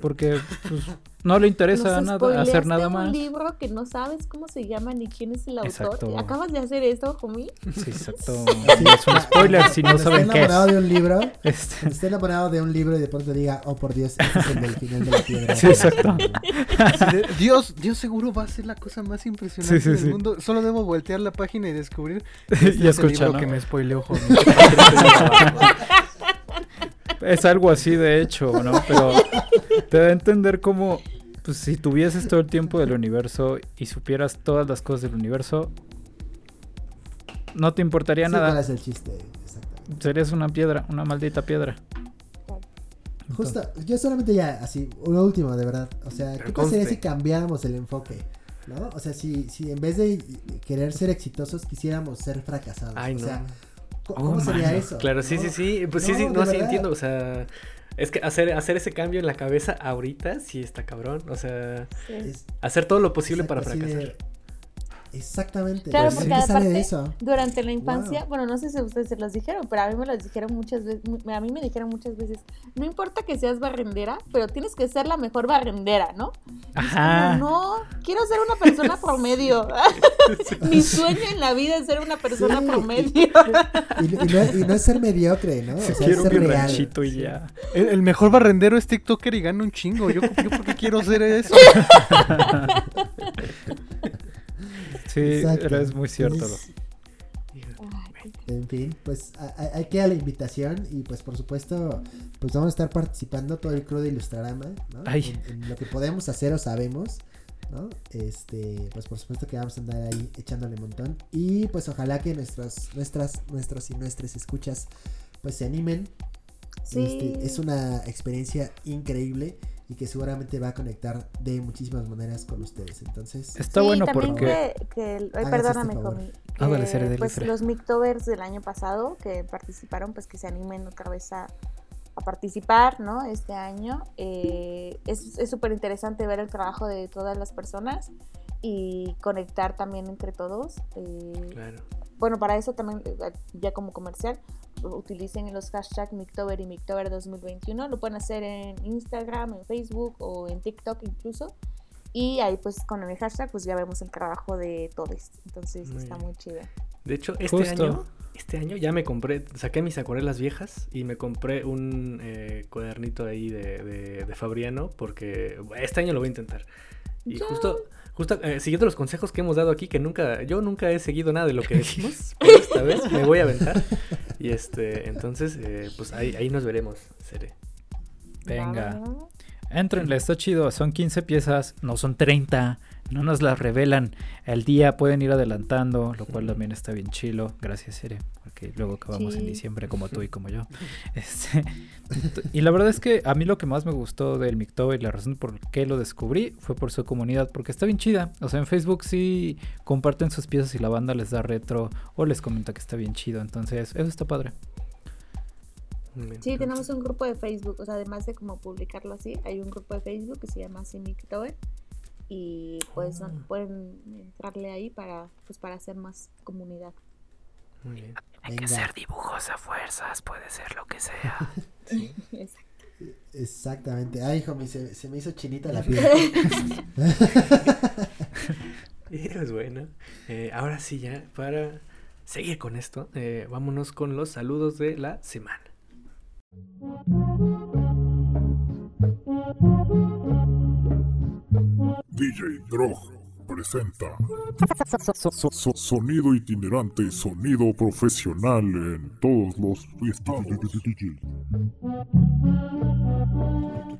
Porque pues, no le interesa nada, hacer nada un más. libro que no sabes cómo se llama ni quién es el autor. Exacto. ¿Acabas de hacer esto, homie? Sí, exacto. Sí, es un spoiler si no saben qué es. enamorado de un libro, Este, esté enamorado de un libro y de pronto diga, oh por Dios, este es el del final de la piedra. Sí, exacto. Dios, Dios seguro va a ser la cosa más impresionante Sí, sí, del sí. mundo. Solo debo voltear la página y descubrir Y este es el escucha, libro ¿no? que me spoileó, joven. Es algo así de hecho, ¿no? Pero te da a entender como pues, si tuvieses todo el tiempo del universo y supieras todas las cosas del universo, no te importaría Sí, ¿Cuál nada. es el chiste? Exactamente. Serías una piedra, una maldita piedra. Justo, yo solamente ya, así, uno último, de verdad. O sea, ¿qué pasaría si cambiáramos el enfoque? ¿No? O sea, si, si en vez de querer ser exitosos quisiéramos ser fracasados. Ay, o no. sea, ¿cómo, Oh, sería mano. eso? Claro, sí, ¿No? sí, sí. Pues sí, No, sí, no, sí entiendo. O sea, es que hacer, hacer ese cambio en la cabeza ahorita sí está cabrón. O sea, Sí. Hacer todo lo posible para exacto, fracasar. Exactamente. Claro, pues, porque ¿qué sale de aparte, eso? durante la infancia, Wow. bueno, no sé si ustedes se los dijeron, pero a mí me los dijeron muchas veces, a mí me dijeron muchas veces, no importa que seas barrendera, pero tienes que ser la mejor barrendera, ¿no? Ajá. Como, no, quiero ser una persona promedio. Mi sueño en la vida es ser una persona Sí. promedio. Y, y no, y no es ser mediocre, ¿no? O sea, Quiero ser real. ranchito y ya. El, el mejor barrendero es TikToker y gana un chingo. Yo, yo porque quiero ser eso. Sí, Exacto. pero es muy cierto. Entonces, En fin, pues a- a- hay que a la invitación y pues por supuesto pues vamos a estar participando todo el crew de Ilustrarama, ¿no? Ay. En, en lo que podemos hacer o sabemos, ¿no? Este, pues por supuesto que vamos a andar ahí echándole un montón y pues ojalá que nuestros, nuestras, nuestros y nuestras escuchas pues se animen. Sí. Este, es una experiencia increíble y que seguramente va a conectar de muchísimas maneras con ustedes. Entonces, Está Sí, bueno también porque... que, que el- ay, Hágase perdóname, este. Ándale, pues los Mictovers del año pasado que participaron, pues que se animen otra vez a, a participar, ¿no? Este año. Eh, es es súper interesante ver el trabajo de todas las personas y conectar también entre todos. Eh, Claro. bueno, para eso también, eh, ya como comercial, utilicen los hashtags Mictober y Mictober 2021. Lo pueden hacer en Instagram, en Facebook o en TikTok incluso. Y ahí pues con el hashtag pues ya vemos el trabajo de todos. Entonces Muy está bien. muy chido. De hecho, este Justo. año, este año ya me compré, saqué mis acuarelas viejas y me compré un eh, cuadernito ahí de, de, de Fabriano porque este año lo voy a intentar. Y Ya. justo, justo eh, siguiendo los consejos que hemos dado aquí, que nunca, yo nunca he seguido nada de lo que decimos, pero esta vez me voy a aventar. Y este, entonces, eh, pues ahí, ahí nos veremos, Seré. Venga. Entrenle, está chido. Son 15 piezas, no son 30. No nos las revelan al día. Pueden ir adelantando, lo cual también está bien chilo. Gracias, Sere. Porque luego acabamos en Sí. diciembre, como tú y como yo. Este, y la verdad es que a mí lo que más me gustó del Mictober y la razón por qué lo descubrí fue por su comunidad. Porque está bien chida. O sea, en Facebook sí comparten sus piezas y la banda les da retro o les comenta que está bien chido. Entonces, eso está padre. Sí, tenemos un grupo de Facebook, o sea, además de como publicarlo así, hay un grupo de Facebook que se llama Simictober y pues Ah. pueden entrarle ahí para pues para hacer más comunidad. Muy bien. venga. dibujos a fuerzas, puede ser lo que sea. Exacto. Exactamente. Ay, hijo, me- se, se me hizo chinita la piel. Es bueno. Eh, ahora sí, ya, para seguir con esto, eh, vámonos con los saludos de la semana. DJ Drog presenta So- Sonido itinerante, sonido profesional en todos los estados.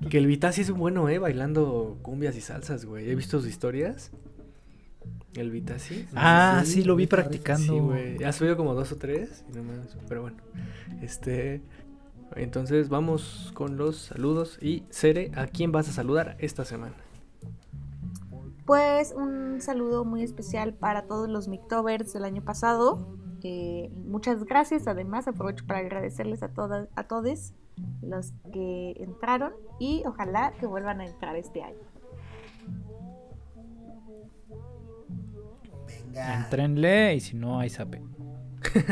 Que el Vitasi es un bueno, ¿eh? Bailando cumbias y salsas, güey. He visto sus historias. El Vitasi. Ah, sí, lo vi practicando. Sí, güey. Ha subido como dos o tres. y no más, pero bueno. Este. Entonces vamos con los saludos. Y Cere, ¿a quién vas a saludar esta semana? Pues un saludo muy especial para todos los Mictovers del año pasado. Eh, muchas gracias. Además, aprovecho para agradecerles a todas, a todos los que entraron y ojalá que vuelvan a entrar este año. Venga. Entrenle y si no, hay sape.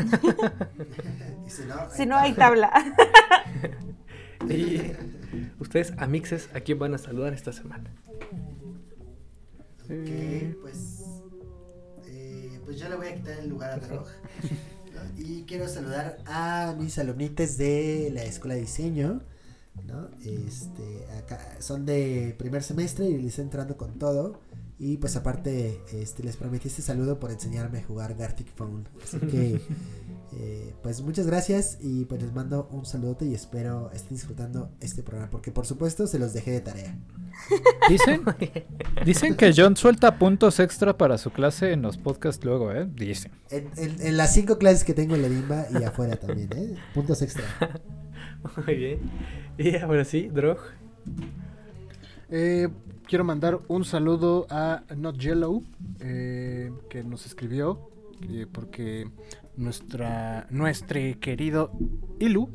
Si no, Si no hay tabla. Y Ustedes, amixes, ¿a quién van a saludar esta semana? Ok, pues. eh, pues yo le voy a quitar el lugar a. ¿no? Y quiero saludar a mis alumnites de la escuela de diseño. ¿no? Este, acá son de primer semestre y les estoy entrando con todo. Y pues aparte, este, les prometí este saludo por enseñarme a jugar Gartic Phone. Así que, eh, pues muchas gracias y pues les mando un saludote y espero estén disfrutando este programa. Porque por supuesto se los dejé de tarea. Dicen, dicen que John suelta puntos extra para su clase en los podcasts luego, ¿eh? Dicen. En, en- en las cinco clases que tengo en la Limba y afuera también, ¿eh? Puntos extra. Muy bien. Y ahora sí, Drog. Eh, quiero mandar un saludo a Not Yellow, eh, que nos escribió, eh, porque nuestra, nuestro querido Ilu,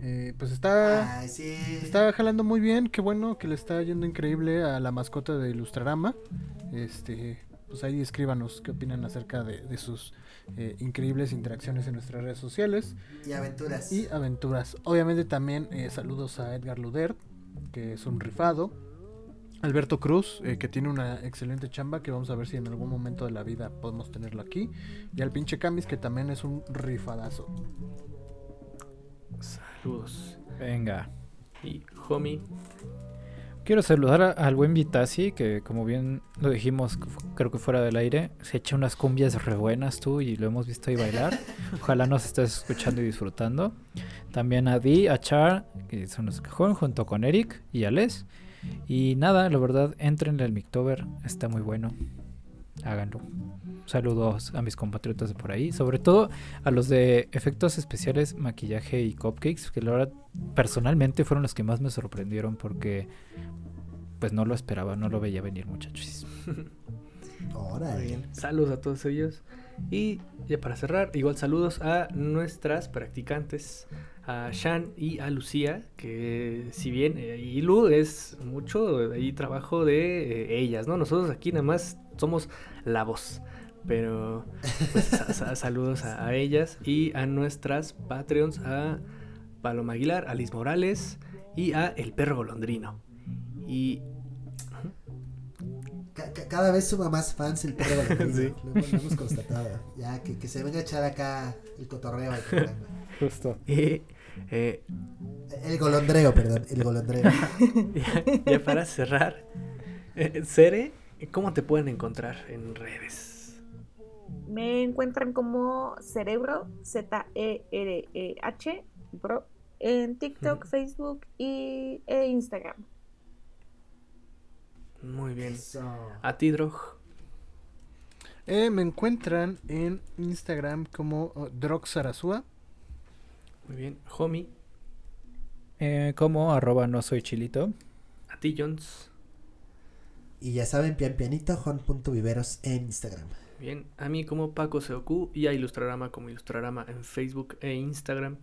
eh, pues está, sí. está jalando muy bien, qué bueno que le está yendo increíble a la mascota de Ilustrarama. Este, pues ahí escríbanos qué opinan acerca de, de sus eh, increíbles interacciones en nuestras redes sociales Y aventuras. y aventuras. Obviamente también eh, saludos a Edgar Luder, que es un rifado. Alberto Cruz, eh, que tiene una excelente chamba, que vamos a ver si en algún momento de la vida podemos tenerlo aquí. Y al pinche Camis, que también es un rifadazo. Saludos. Venga. Y Homie. Quiero saludar a- al buen Vitasi, que como bien lo dijimos, creo que fuera del aire, se echa unas cumbias re buenas tú y lo hemos visto ahí bailar. Ojalá nos estés escuchando y disfrutando. También a Di, a Char, que son los que juegan junto con Eric y a Les. Y nada, la verdad, entren al Mictober, está muy bueno. Háganlo. Saludos a mis compatriotas de por ahí, sobre todo a los de efectos especiales, maquillaje y cupcakes, que la verdad personalmente fueron los que más me sorprendieron porque pues no lo esperaba, no lo veía venir muchachos. Órale. bien. Saludos a todos ellos. Y ya para cerrar, igual saludos a nuestras practicantes, a Shan y a Lucía, que si bien eh, Ilu es mucho ahí trabajo de eh, ellas, ¿no? Nosotros aquí nada más somos la voz. Pero pues, sa- sa- saludos a, a ellas y a nuestras Patreons, a Paloma Aguilar, a Liz Morales y a El Perro Golondrino. Y cada vez suma más fans el perro golondrino. Sí. Lo, hemos- lo hemos constatado. Ya, que, que se venga a echar acá el cotorreo al programa. Justo. y, eh, El golondreo, perdón. El golondreo. ya, ya para cerrar, eh, Cere, ¿cómo te pueden encontrar en redes? Me encuentran como Cerebro, Z-E-R-E-H, bro, en TikTok. Facebook y e Instagram. Muy bien. Eso. A ti, Drog. Eh, me encuentran en Instagram como oh, Droxarazua. Muy bien. Homie. Eh, como arroba no soy chilito. A ti, Jones. Y ya saben, pian pianito, Juan.viveros en Instagram. Bien. A mí como Paco Seoku y a Ilustrarama como Ilustrarama en Facebook e Instagram.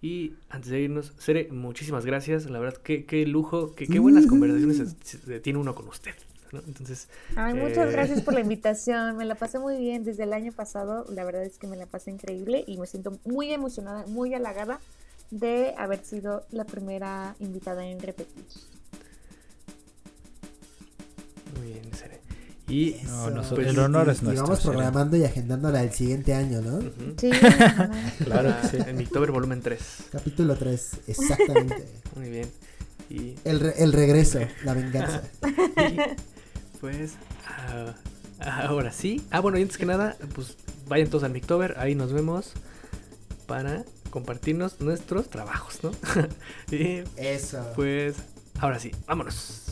Y antes de irnos, Cere, muchísimas gracias. La verdad, qué, qué lujo, qué, qué buenas conversaciones se- se- tiene uno con usted. ¿no? Entonces, Ay, muchas Eh. gracias por la invitación. Me la pasé muy bien desde el año pasado. La verdad es que me la pasé increíble y me siento muy emocionada, muy halagada de haber sido la primera invitada en repetir. muy bien, Cere. Y nosotros- el Y- honor y- es y nuestro, vamos Cere. programando y agendándola el siguiente año, ¿no? Sí, Claro que sí. En Mictober volumen 3. Capítulo 3, exactamente. Muy bien. Y El, re- el regreso, la venganza. Y, pues ah, ahora sí. Ah, bueno, y antes que nada, pues vayan todos al Mictober, ahí nos vemos para compartirnos nuestros trabajos, ¿no? y Eso. pues ahora sí, vámonos.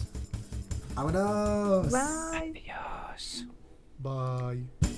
Vámonos. Bye. Adiós. Bye.